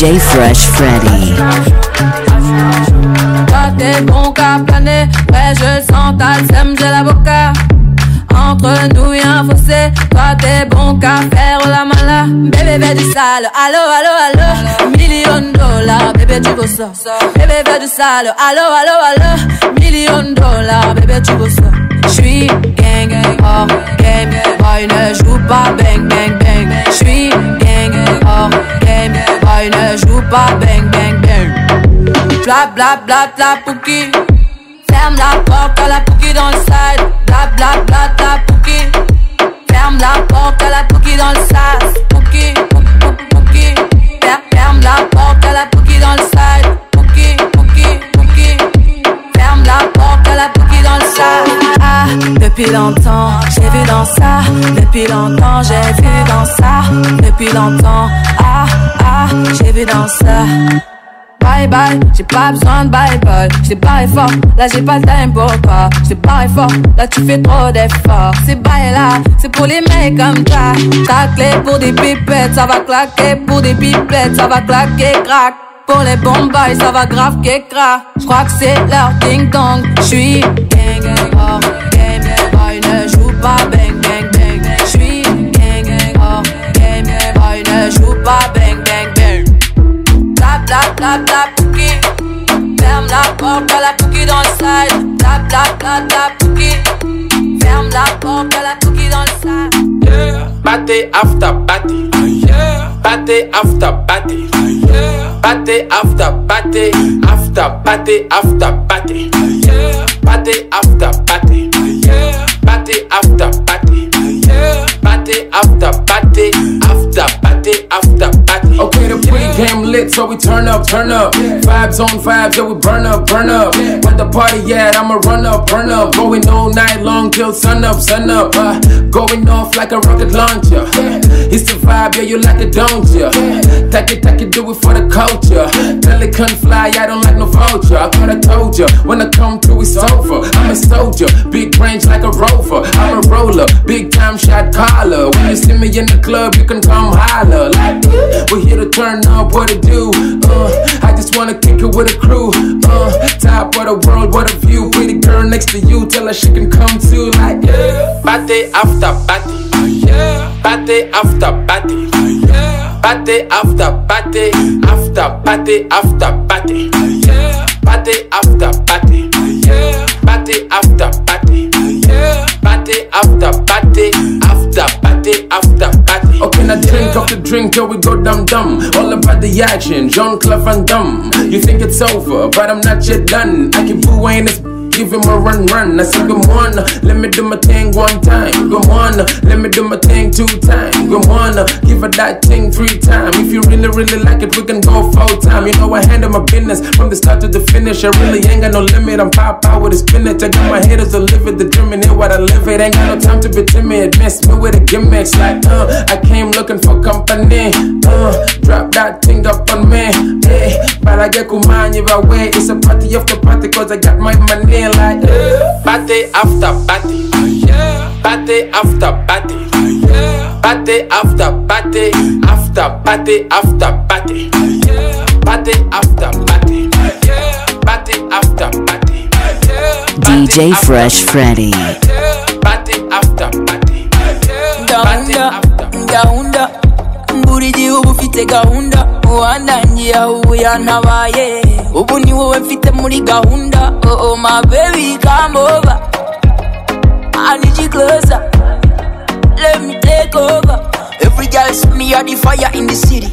[SPEAKER 39] j Fresh Freddy.
[SPEAKER 43] Toi t'es bon qu'à planer, ouais je sens ta sème, j'ai l'avocat. Entre nous y'a un fossé, toi t'es bon qu'à faire la mala. Bébé fais du sale, allo allo allo, million dollars, bébé tu veux ça. Bébé fais du sale, allo allo allo, million dollars, bébé tu veux ça. J'suis gang, gang, oh, gang game, boy ne joue pas bang pas bang bang bang. Bla bla bla bla pouki. Ferme la porte à la pouki dans le side. Bla bla bla bla pouki. Ferme la porte à la pouki dans le sas. Pouki, pouki, pouki. Ferme la porte à la pouki dans le side. Pouki, pouki, pouki. Ferme la porte à la pouki dans le sas. Ah, depuis longtemps, j'ai vu dans ça. Depuis longtemps, j'ai vu dans ça. Depuis longtemps, ah j'ai vu dans ça. Bye bye, j'ai pas besoin de bye bye. pas pas fort, là j'ai pas le time pour toi. sais pas fort, là tu fais trop d'efforts. C'est bye là, c'est pour les mecs comme ça. Ta clé pour des pipettes, ça va claquer pour des pipettes, ça va claquer crack. Pour les bombes, ça va grave quest Je J'crois que c'est leur ding dong. suis
[SPEAKER 44] after party. Party after party, after party after party. Party after party. Party after party. Party after party, after party after party.
[SPEAKER 45] Okay,
[SPEAKER 44] the
[SPEAKER 45] game lit, so we turn up, turn up. Vibes on vibes, yeah, we burn up, burn up. Where the party at? I'ma run up, burn up. Going all night long till sun up, sun up. Uh, going off like a rocket launcher. It's the vibe, yeah, you like it, don't ya? Take it, take it, do it for the culture. Tell it couldn't fly, I don't like no vulture. I could've told ya, when I come through, it's over. I'm a soldier, big range like a rover. I'm a roller, big time shot caller. When you see me in the club, you can come holler. Like, we're here to turn up, what to do? Uh, I just wanna kick it with a crew. Uh, top of the world, what a view. Pretty girl next to you, tell her she can come too. Like, yeah.
[SPEAKER 44] Bate after bate. Party after party. Party after party. After party after party. Party after party. Party after party. Party after party. After party after party. Okay,
[SPEAKER 45] now drink after drink till we go dumb dumb. All about the action, Jean Claude Van Damme. You think it's over, but I'm not yet done. I keep booing this give him a run run. I said, Good morning, let me do my thing one time. Good morning, let me do my thing two times. Good morning, give her that thing three times. If you really, really like it, we can go full time. You know, I handle my business from the start to the finish. I really ain't got no limit. I'm pop out with a spinach. I got my haters to live it, determine what I live it. Ain't got no time to be timid. Miss me with a gimmick, like, uh, I came looking for company. Uh, drop that thing up on me way. Barage kumanye ba way. It's a party after
[SPEAKER 44] party,
[SPEAKER 45] cause I
[SPEAKER 44] got
[SPEAKER 45] my money
[SPEAKER 44] like
[SPEAKER 45] yeah. Party
[SPEAKER 44] after party. Party after party. Party after party. After party after party. Party after party. Party after party.
[SPEAKER 39] DJ Fresh Freddy.
[SPEAKER 44] Party after party. down,
[SPEAKER 46] down, down bibiri ubu ufite gahunda ubu ubu ni wowe mfite muri gahunda oh oh my baby come over I need you closer let me take over every girl is me at the fire in the city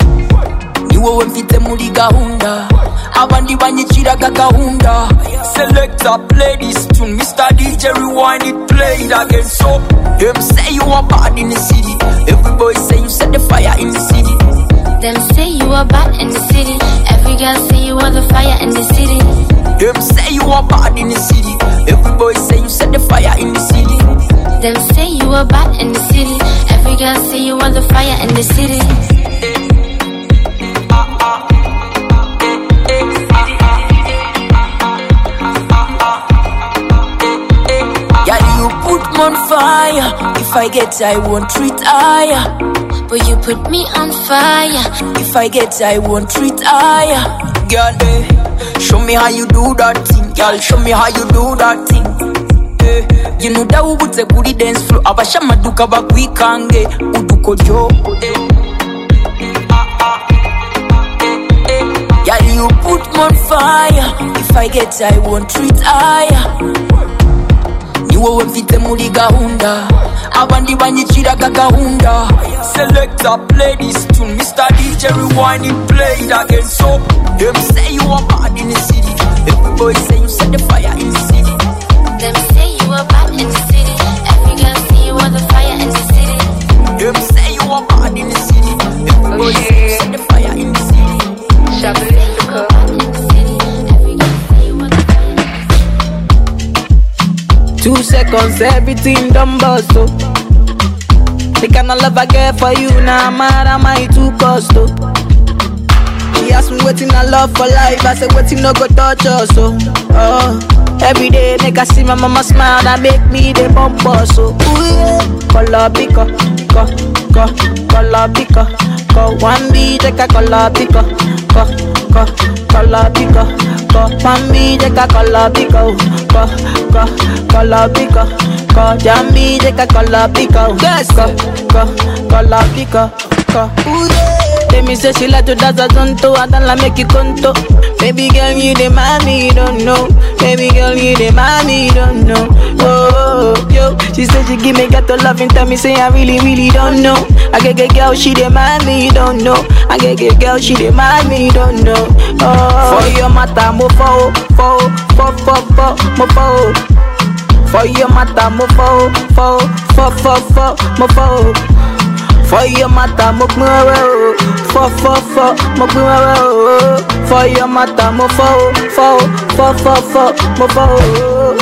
[SPEAKER 46] niwe wemfite muri gahunda abandi banyiciraga gahunda selecta playlist to Mr. DJ rewind it play it again so them say you are bad in the city boy say you set the fire in the city
[SPEAKER 47] them say you are bad in the city every girl say you are the fire in the city them
[SPEAKER 46] say you are bad in the city Every boy say you set the fire in the city
[SPEAKER 47] them say you are bad in the city every girl say you are the fire in the city
[SPEAKER 46] on fire. If I get, I won't retire. But
[SPEAKER 47] you put me on fire. If
[SPEAKER 46] I get, I won't retire. Girl, eh, show me how you do that thing. Girl, show me how you do that thing. Eh, you know that we would kuri dance floor. back we Abashamaduka get. udukojo. Eh. Girl, you put me on fire. If I get, I won't retire iwe wemfite muri gahunda abandi banyicira gahunda selector play this tune Mr DJ rewind it play it again so them say you are bad in the city Every boy say you set the fire in the city
[SPEAKER 48] Two seconds, everything done bust, oh. The kind of love I get for you, now nah, mad, I might too cost, oh. She asked me waiting I love for life, I said waiting no go touch us, oh. oh. Every day, make I see my mama smile, that make me the bump us, oh. Ooh, yeah. Color picker, co, co, color picker, co. One beat, take a color picker, co co, colabico, co, pa mi llega colabico, co, co, colabico, co, ya mi llega colabico, co, co, colabico, co, ure. Tell me say she like to dance a zonto, and do I like make you conto. Baby girl, you the mommy, don't know. Baby girl, you the mommy, don't know. Oh, oh, yo, she said she give me got to love and tell me say I really, really don't know. I get get girl, she the mommy, don't know. I get get girl, she the mommy, don't know. Oh, for your matter, mo fo, fo, fo, fo, fo, mo fo. For your matter, mo fo, fo, fo, fo, fo, mo fo. For your matter, mo pin ọrẹ o. Fọ fọ fọ, mo pin ọrẹ For your matter, mo fọ o. Fọ o, fọ fọ fọ, mo fọ o.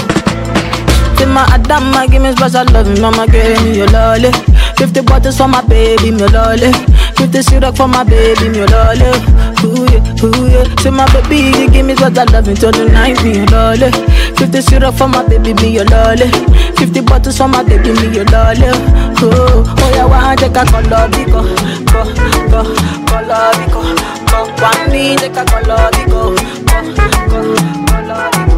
[SPEAKER 48] my ma Adama give me special love, mi mama give me your lolly. Fifty bottles for my baby, mi lolly. Fifty syrup for my baby, mi lolly. Ooh yeah, ooh yeah. Ti my baby, you give me special love, Turn the night, mi lolly. Fifty syrup for my baby, mi lolly. 50 bottles from my baby, give me your dollar. Oh, oh, yeah, why take a color bico? Go, go, color bico. Go, one me, take a color bico. Go, go, color bico.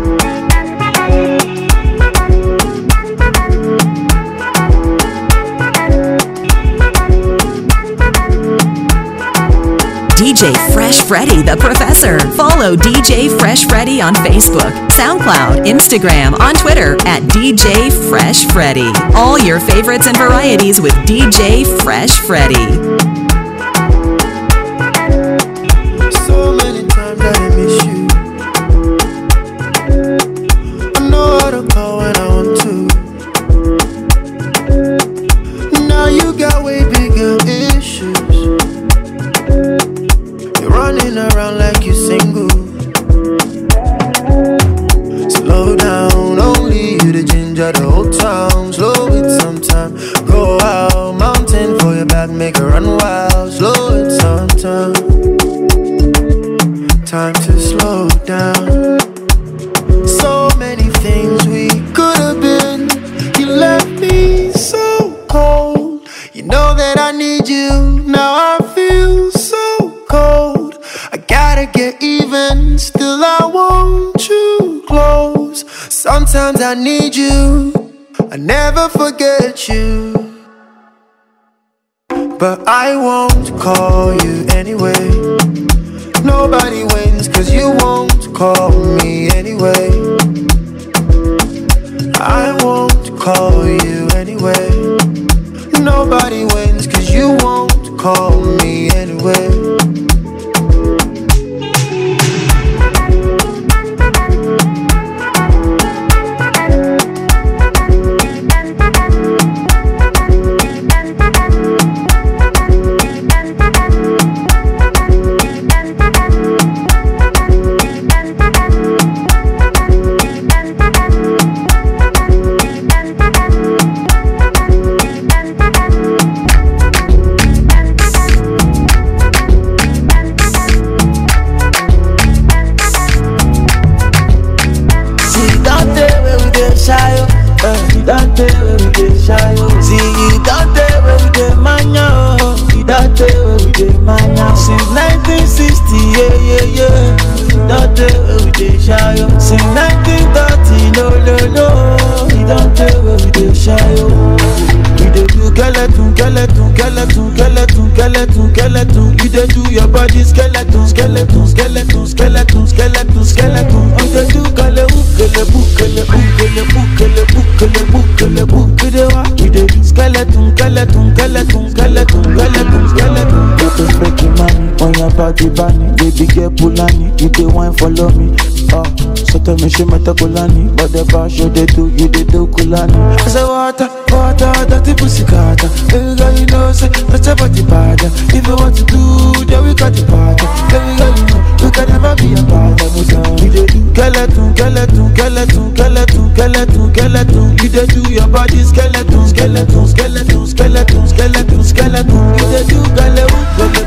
[SPEAKER 39] DJ Fresh Freddy the Professor. Follow DJ Fresh Freddy on Facebook, SoundCloud, Instagram, on Twitter at DJ Fresh Freddy. All your favorites and varieties with DJ Fresh Freddy.
[SPEAKER 49] So many times that I miss you. around like you're single. Slow down, only you the ginger, the whole town. Slow it sometime. Go out, mountain for your back, make her run wild. Slow it sometime. Time I need you. I never forget you. But I won't call you anyway. Nobody wins, cause you won't call me anyway. I won't call you anyway. Nobody wins, cause you won't call me anyway. they do your body skeleton, skeleton, skeleton, skeleton, skeleton, skeleton. How they do kale bu, kale bu, kale hook, kale bu, kale bu, kale bu, kale bu. You they walk, you they do skeleton, skeleton, skeleton, skeleton, skeleton, skeleton. You be breaking money on your body, bunny. Baby girl pulani, you they wine follow me. Oh, so tell me she met a kulani, but the bash you. they do, you they do kulani. I say water. Carter, dirty pussy Carter. Every girl you know, say, touch your body partner. If you want to do, then we got the partner. Every girl you know, we can never be a partner. We do, we do, skeleton, skeleton, skeleton, skeleton, skeleton, skeleton. You do, do your body skeleton, skeleton, skeleton, skeleton, skeleton, skeleton. You do, do,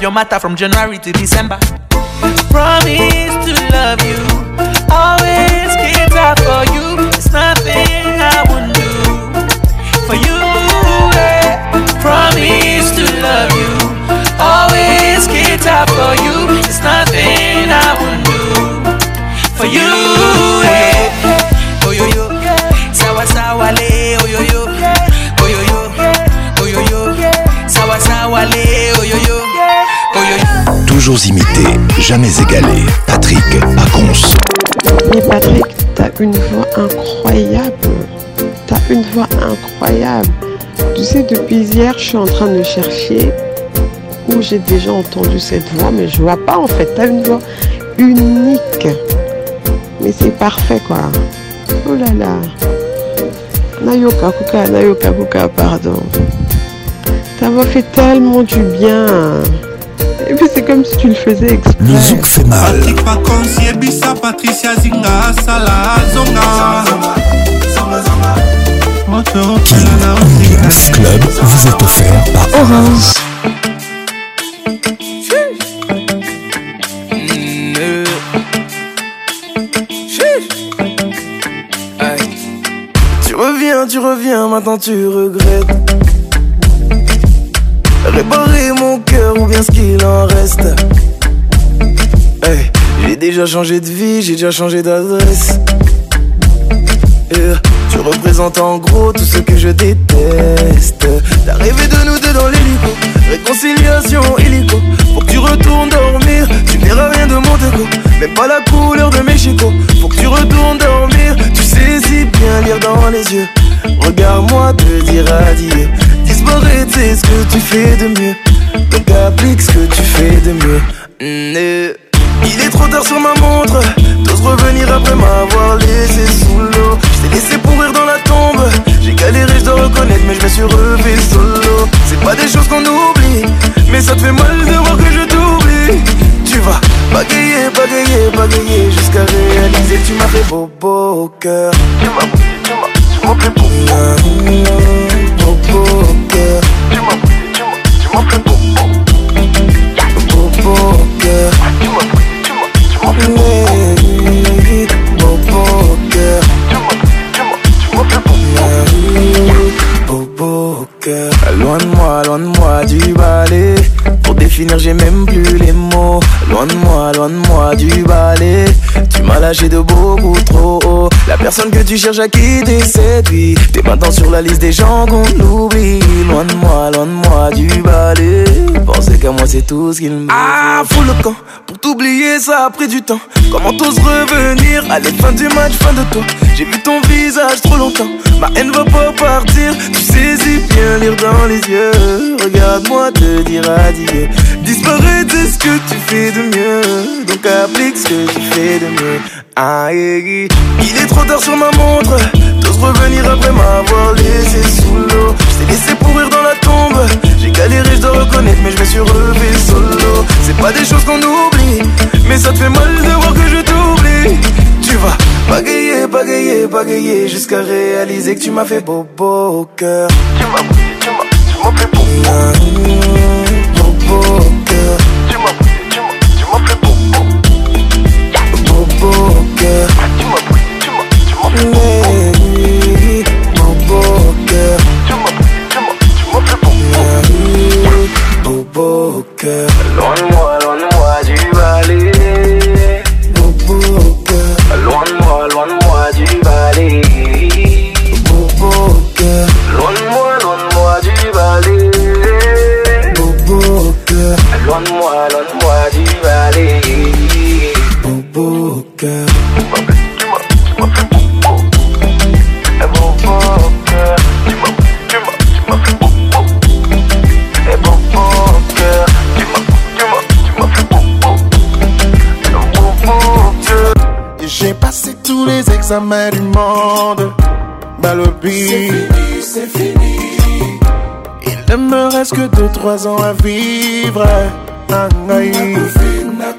[SPEAKER 49] your matter from January to December. Promise to love you
[SPEAKER 39] toujours jamais égalé. Patrick Pacons.
[SPEAKER 50] Mais Patrick, t'as une voix incroyable. T'as une voix incroyable. Tu sais, depuis hier, je suis en train de chercher où j'ai déjà entendu cette voix, mais je vois pas en fait. T'as une voix unique. Mais c'est parfait quoi. Oh là là. Nayoka Kuka, Nayoka Kuka, pardon. Ta voix fait tellement du bien. Et puis c'est comme si tu le faisais exprès. Le zouk fait mal. Patrick
[SPEAKER 37] Club vous est offert par
[SPEAKER 45] Orange. Tu reviens, tu reviens, maintenant tu regrettes. déjà changé de vie, j'ai déjà changé d'adresse. Tu représentes en gros tout ce que je déteste. T'as de nous deux dans l'hélico, réconciliation illico. Faut que tu retournes dormir, tu verras rien de mon déco. mais pas la couleur de mes chicots Faut que tu retournes dormir, tu sais si bien lire dans les yeux. Regarde-moi te dire adieu. Disparaître, c'est ce que tu fais de mieux. Donc applique ce que tu fais de mieux. Mm, sur ma montre. T'oses revenir après m'avoir laissé sous l'eau. J'ai laissé pourrir dans la tombe. J'ai galéré, je dois reconnaître, mais je me suis relevé solo. C'est pas des choses qu'on oublie, mais ça te fait mal de voir que je t'oublie. Tu vas bagayer, bagayer, bagayer jusqu'à réaliser. Tu m'as fait beau, beau cœur. J'ai de beaucoup trop haut. La personne que tu cherches à quitter séduit. T'es maintenant sur la liste des gens qu'on oublie. Loin de moi, loin de moi du balai. Pensez qu'à moi, c'est tout ce qu'il me Ah, fous le camp. Pour t'oublier, ça a pris du temps. Comment t'oses revenir Allez, fin du match, fin de toi. J'ai vu ton visage trop longtemps. Ma haine va pas partir. Tu saisis bien lire dans les yeux. Regarde-moi te dire adieu. Disparaître, de ce que tu fais de mieux. Donc applique ce que tu fais de mieux. Il est trop tard sur ma montre, t'oses revenir après m'avoir laissé sous l'eau. J't'ai laissé pourrir dans la tombe, j'ai galéré, je dois reconnaître, mais je me suis relevé solo. C'est pas des choses qu'on oublie, mais ça te fait mal de voir que je t'oublie. Tu vas bagayer, bagayer, bagayer jusqu'à réaliser que tu m'as fait beau au cœur. Tu m'as, tu tu m'as fait
[SPEAKER 51] sa mère du monde. c'est fini, c'est fini.
[SPEAKER 45] Il ne me reste que deux, trois ans à vivre. Anaï,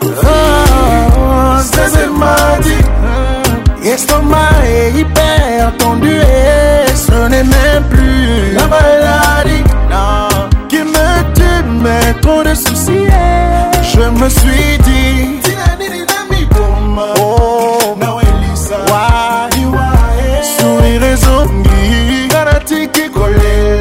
[SPEAKER 45] oh, ça c'est mardi. Ah, l'estomac est hyper tendu et ce n'est même plus la maladie qui me tue, mais trop de soucis. Je me suis dit.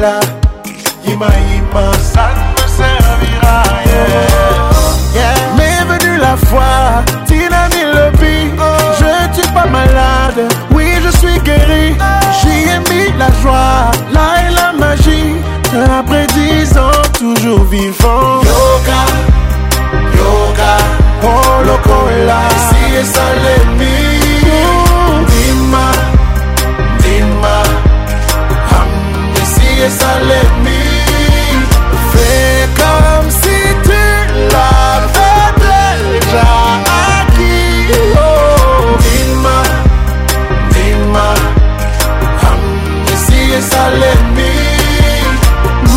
[SPEAKER 45] Il Yima Yima, ça me servira. Yeah. Yeah. Mais la foi, Tinani le pi Oh. Je suis pas malade, oui, je suis guéri. J'y ai mis la joie, là et la magie. Après dix ans, toujours vivant.
[SPEAKER 51] Yoga, yoga, Polo Cola cola. ici et ça esalemi
[SPEAKER 45] fais comme si tu l'avais déjà acquis oh. nima nima amnesi
[SPEAKER 51] esalemi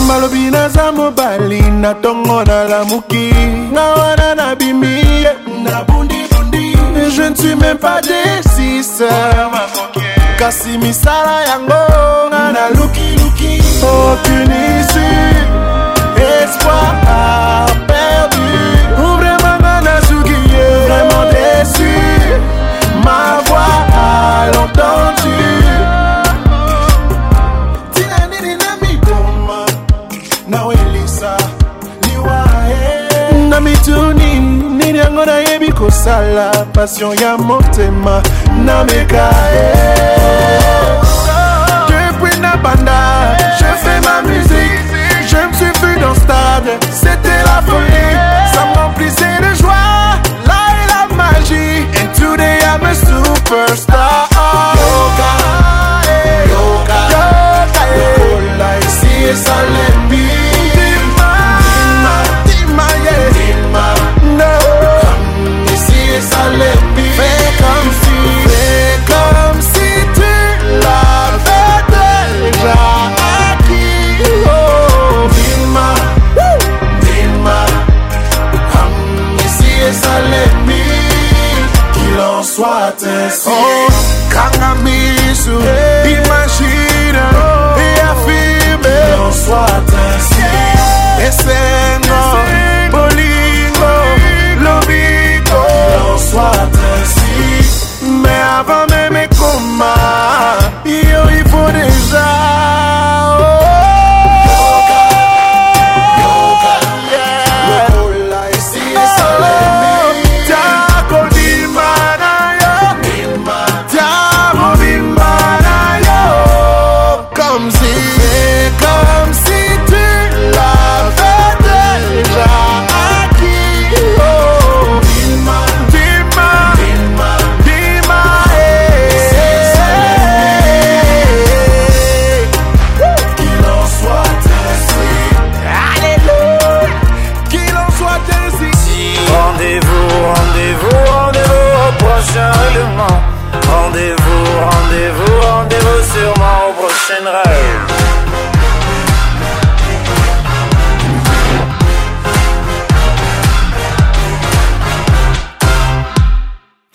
[SPEAKER 45] malobi naza mobali na ntongo nalamuki nga wana nabimi ye nabundi
[SPEAKER 51] bundi je ne suis même pas des six heures
[SPEAKER 45] kasi misala yango nga nalukiluki otunisi oh, espoir kosala passion ya motema na mekae eh. depuis na banda je fais ma musique je me suis vu dans stade c'était la folie ça me remplissait de joie là est la magie and today I'm a superstar
[SPEAKER 51] yoka eh, yoka yoka yoka yoka yoka yoka yoka yoka let me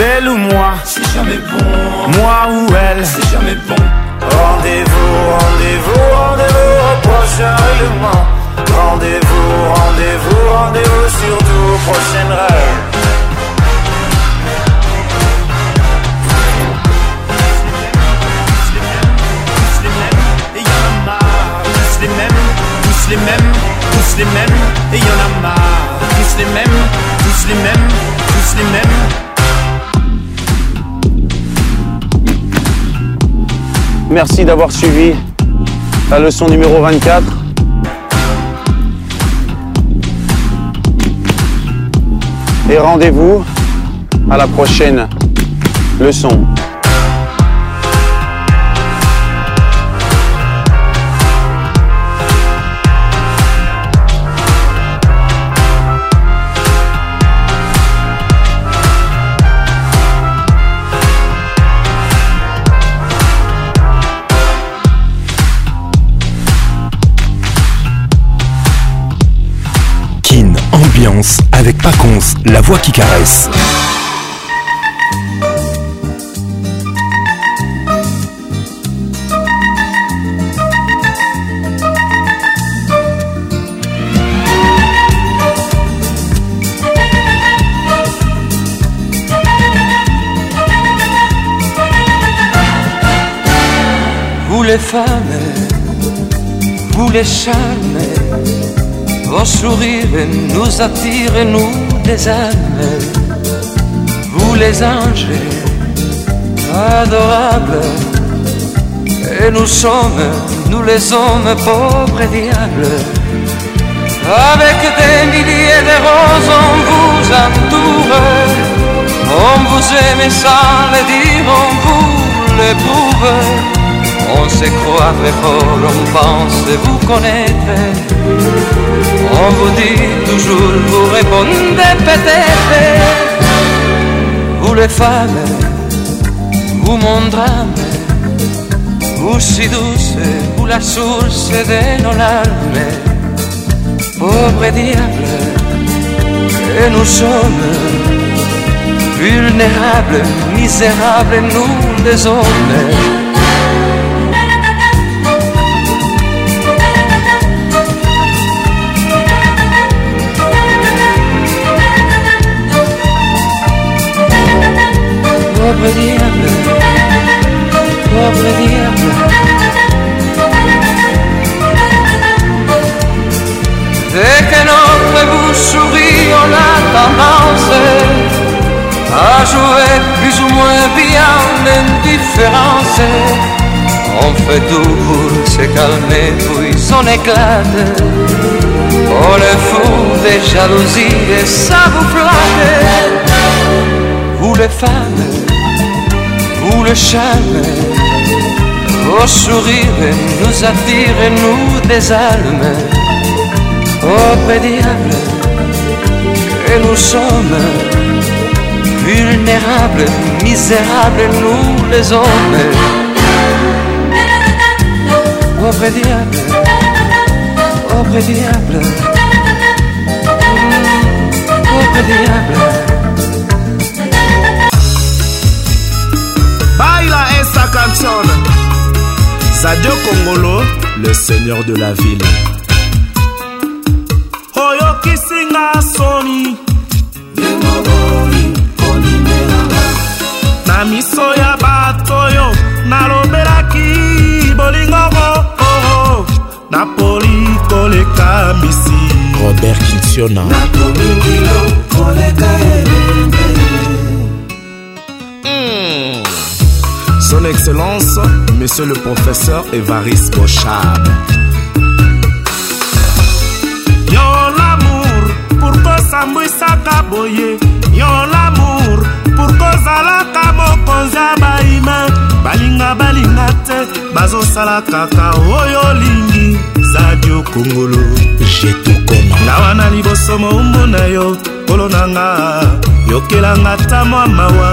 [SPEAKER 52] elle ou moi
[SPEAKER 53] C'est jamais bon
[SPEAKER 52] Moi ou elle
[SPEAKER 53] C'est jamais bon
[SPEAKER 52] Rendez-vous, rendez-vous, rendez-vous au prochain règlement Rendez-vous, rendez-vous, rendez-vous surtout aux prochaines rêves les mêmes, tous les
[SPEAKER 54] mêmes, tous les mêmes, et y a marre, tous les mêmes, tous les mêmes, tous les mêmes. Merci d'avoir suivi la leçon numéro 24. Et rendez-vous à la prochaine leçon.
[SPEAKER 39] avec Paconce, la voix qui caresse.
[SPEAKER 55] Vous les femmes, vous les chats nos sourires nous attirent, nous des âmes, vous les anges adorables. Et nous sommes, nous les hommes pauvres et diables. Avec des milliers de roses, on vous entoure. On vous aime sans le dire, on vous l'éprouve. On se très fort, on pense vous connaître. On vous dit toujours, vous répondez peut-être. Vous les femmes, vous mon drame, vous si douce, vous la source de nos larmes. Pauvre diable, que nous sommes vulnérables, misérables, nous les hommes. pauvre diable, pauvre diable. Dès que notre bouche sourit, on a tendance à jouer plus ou moins bien l'indifférence. On fait tout pour se calmer, puis son éclate. On le des jalousies et ça vous flatte. Vous les femmes, où le charme vos sourires nous attire et nous désalme. Ô pédiable, et nous sommes vulnérables, misérables, nous les hommes. Ô pédiable, ô pédiable, ô
[SPEAKER 56] Canton. Zadio Congolo, le seigneur de la ville.
[SPEAKER 57] Oyo
[SPEAKER 58] Kisinga Sony. na
[SPEAKER 57] miso ya bato oyo nalobelaki bolingo oo oh, oh. napoli koleka
[SPEAKER 56] mbisi robert kinsona nakomingilo koleka ele Son Excellence, Monsieur le Professeur Évariste Bochard.
[SPEAKER 59] Yo l'amour, pour kosambwisaka boye yo l'amour pour kozalaka mokonzi ya baima balinga balinga te bazosala kaka oyo
[SPEAKER 56] olingi zadio kongolo jetukona
[SPEAKER 59] wana liboso moumbu na yo kolo na nga yokelanga ta mwa mawa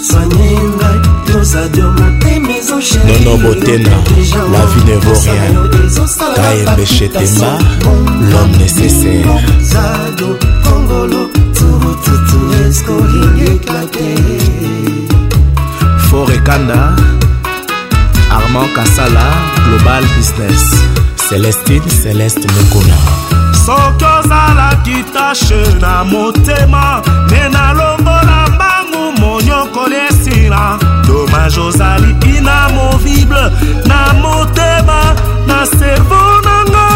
[SPEAKER 56] soigne ngai tozadio motema nono botena la vie ne vaut rien kayembe shetema l'homme
[SPEAKER 58] nécessaire
[SPEAKER 56] forekana armand kasala global business celestine celeste mokona
[SPEAKER 57] soki ozalaki
[SPEAKER 56] tashe na motema
[SPEAKER 57] ne nalongo mokolo esila domage ozali inamovible na motema na servo nanga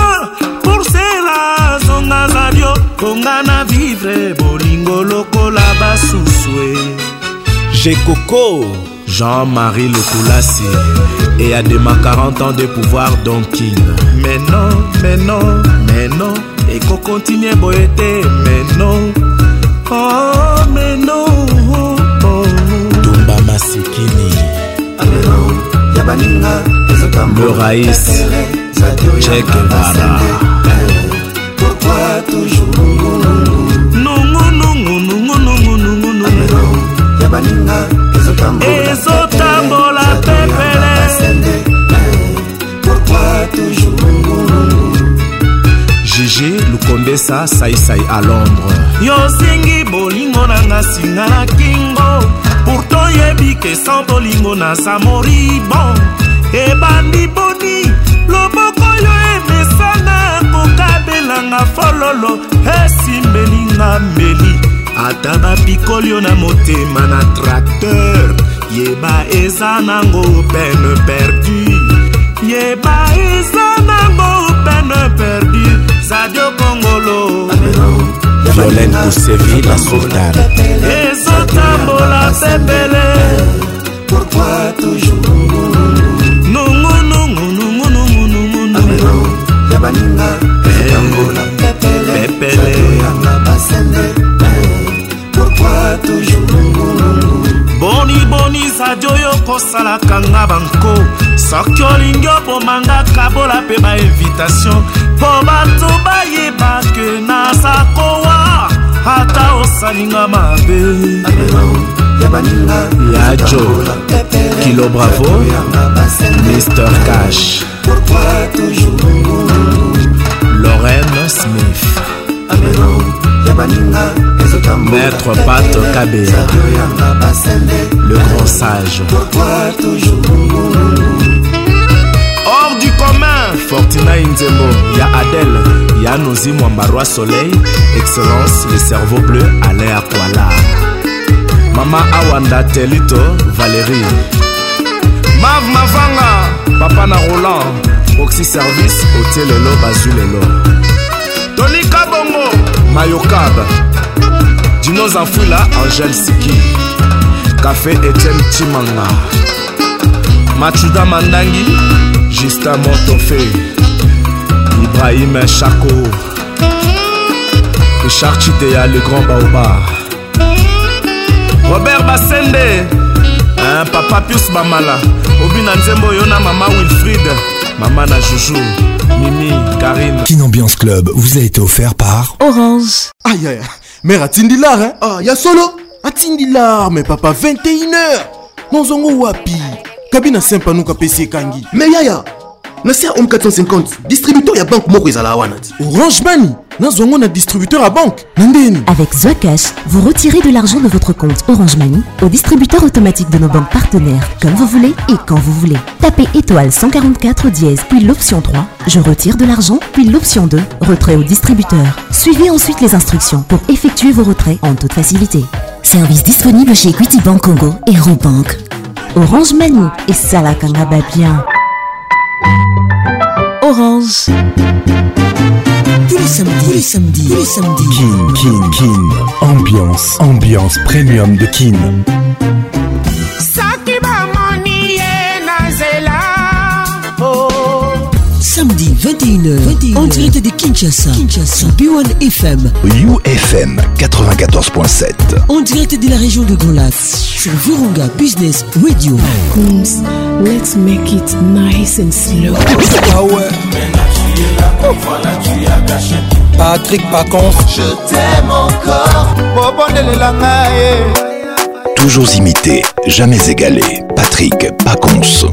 [SPEAKER 57] porsela zonga zabio konga na vivre bolingo
[SPEAKER 56] lokola
[SPEAKER 57] basusue
[SPEAKER 56] jekoko jean-marie lokulasi et adema 40 ans de pouvoir donkine
[SPEAKER 57] mais non mais non mais non ekokontinue boye te mais non oh mais non
[SPEAKER 60] ya baninga ezotamborais chekevara ah, ezotambola pepele jiji lukombesa saisai
[SPEAKER 56] a londres
[SPEAKER 57] yosingi bolingo nanga singa na kingo pourto yebi kesan bolingo naza moribo ebandi boni loboko oyo emesana kokabelanga fololo esimbelinga mbeli ata bapikoli yo na motema na tracteur yeba eza nango pene perdu yeba eza nango pene perdu zadio kongolo Ameno.
[SPEAKER 56] Lolène Koussevi,
[SPEAKER 60] la sultane ezotambola pepele
[SPEAKER 57] pourquoi toujours nungu nungu nungu nungu nungu nungu ah, ya baninga etambola pepele pepele na basende pourquoi toujours boniboni zadio oyo kosalaka nga banko soki olingi obomanga kabola mpe bainvitation mpo bato bayeba ke naza kowa ata osalinga mabe
[SPEAKER 60] ya jo
[SPEAKER 56] kilo bravo mr cash lorem smith
[SPEAKER 60] maître
[SPEAKER 56] pat
[SPEAKER 60] kabea le
[SPEAKER 56] grand sage
[SPEAKER 57] fortuna inzembo ya adel ya nozi mwamba roi soleil excellence le cerveau bleu alain akwala mama awanda telito valérie mave mavanga papa na roland proxy service otie lelo bazwi lelo tolika bongo mayokab dinos anfwila angel siki kafe etienne chimanga machuda mandangi Justin Montofé Ibrahim Chaco Richard Chitea le grand Baoba Robert Bassende hein, Papa Pius Bamala Obina Nzembo Yona Mama Wilfried Mama na Joujou Mimi, Karine
[SPEAKER 39] Kin Ambiance Club vous a été offert par Orange
[SPEAKER 61] Aïe aïe Mère Atindilar hein Ah y'a solo Atindilar mais papa 21h Nonzongo wapi kabina sympa simple anuka Kangi. Kangi. yaya nasia home 450 distributeur ya moko orange mani Nous distributeur à banque.
[SPEAKER 62] avec Zcash, vous retirez de l'argent de votre compte orange money au distributeur automatique de nos banques partenaires comme vous voulez et quand vous voulez tapez étoile 144 dièse puis l'option 3 je retire de l'argent puis l'option 2 retrait au distributeur suivez ensuite les instructions pour effectuer vos retraits en toute facilité service disponible chez Equity Bank Congo et Robank Orange Manu et Salakanga Babien. Orange. Tous
[SPEAKER 39] les samedis, tous les samedis, tous les samedis. Kin, Kin, Kin. Ambiance, ambiance premium de Kin.
[SPEAKER 63] samedi 21h, en direct de Kinshasa, Kinshasa, B1 FM,
[SPEAKER 39] UFM 94.7,
[SPEAKER 63] On direct de la région de Grand sur Virunga Business Radio.
[SPEAKER 64] let's make it nice and slow.
[SPEAKER 56] Ah Patrick Pacons, je t'aime encore.
[SPEAKER 39] Toujours imité, jamais égalé. Patrick Pacons.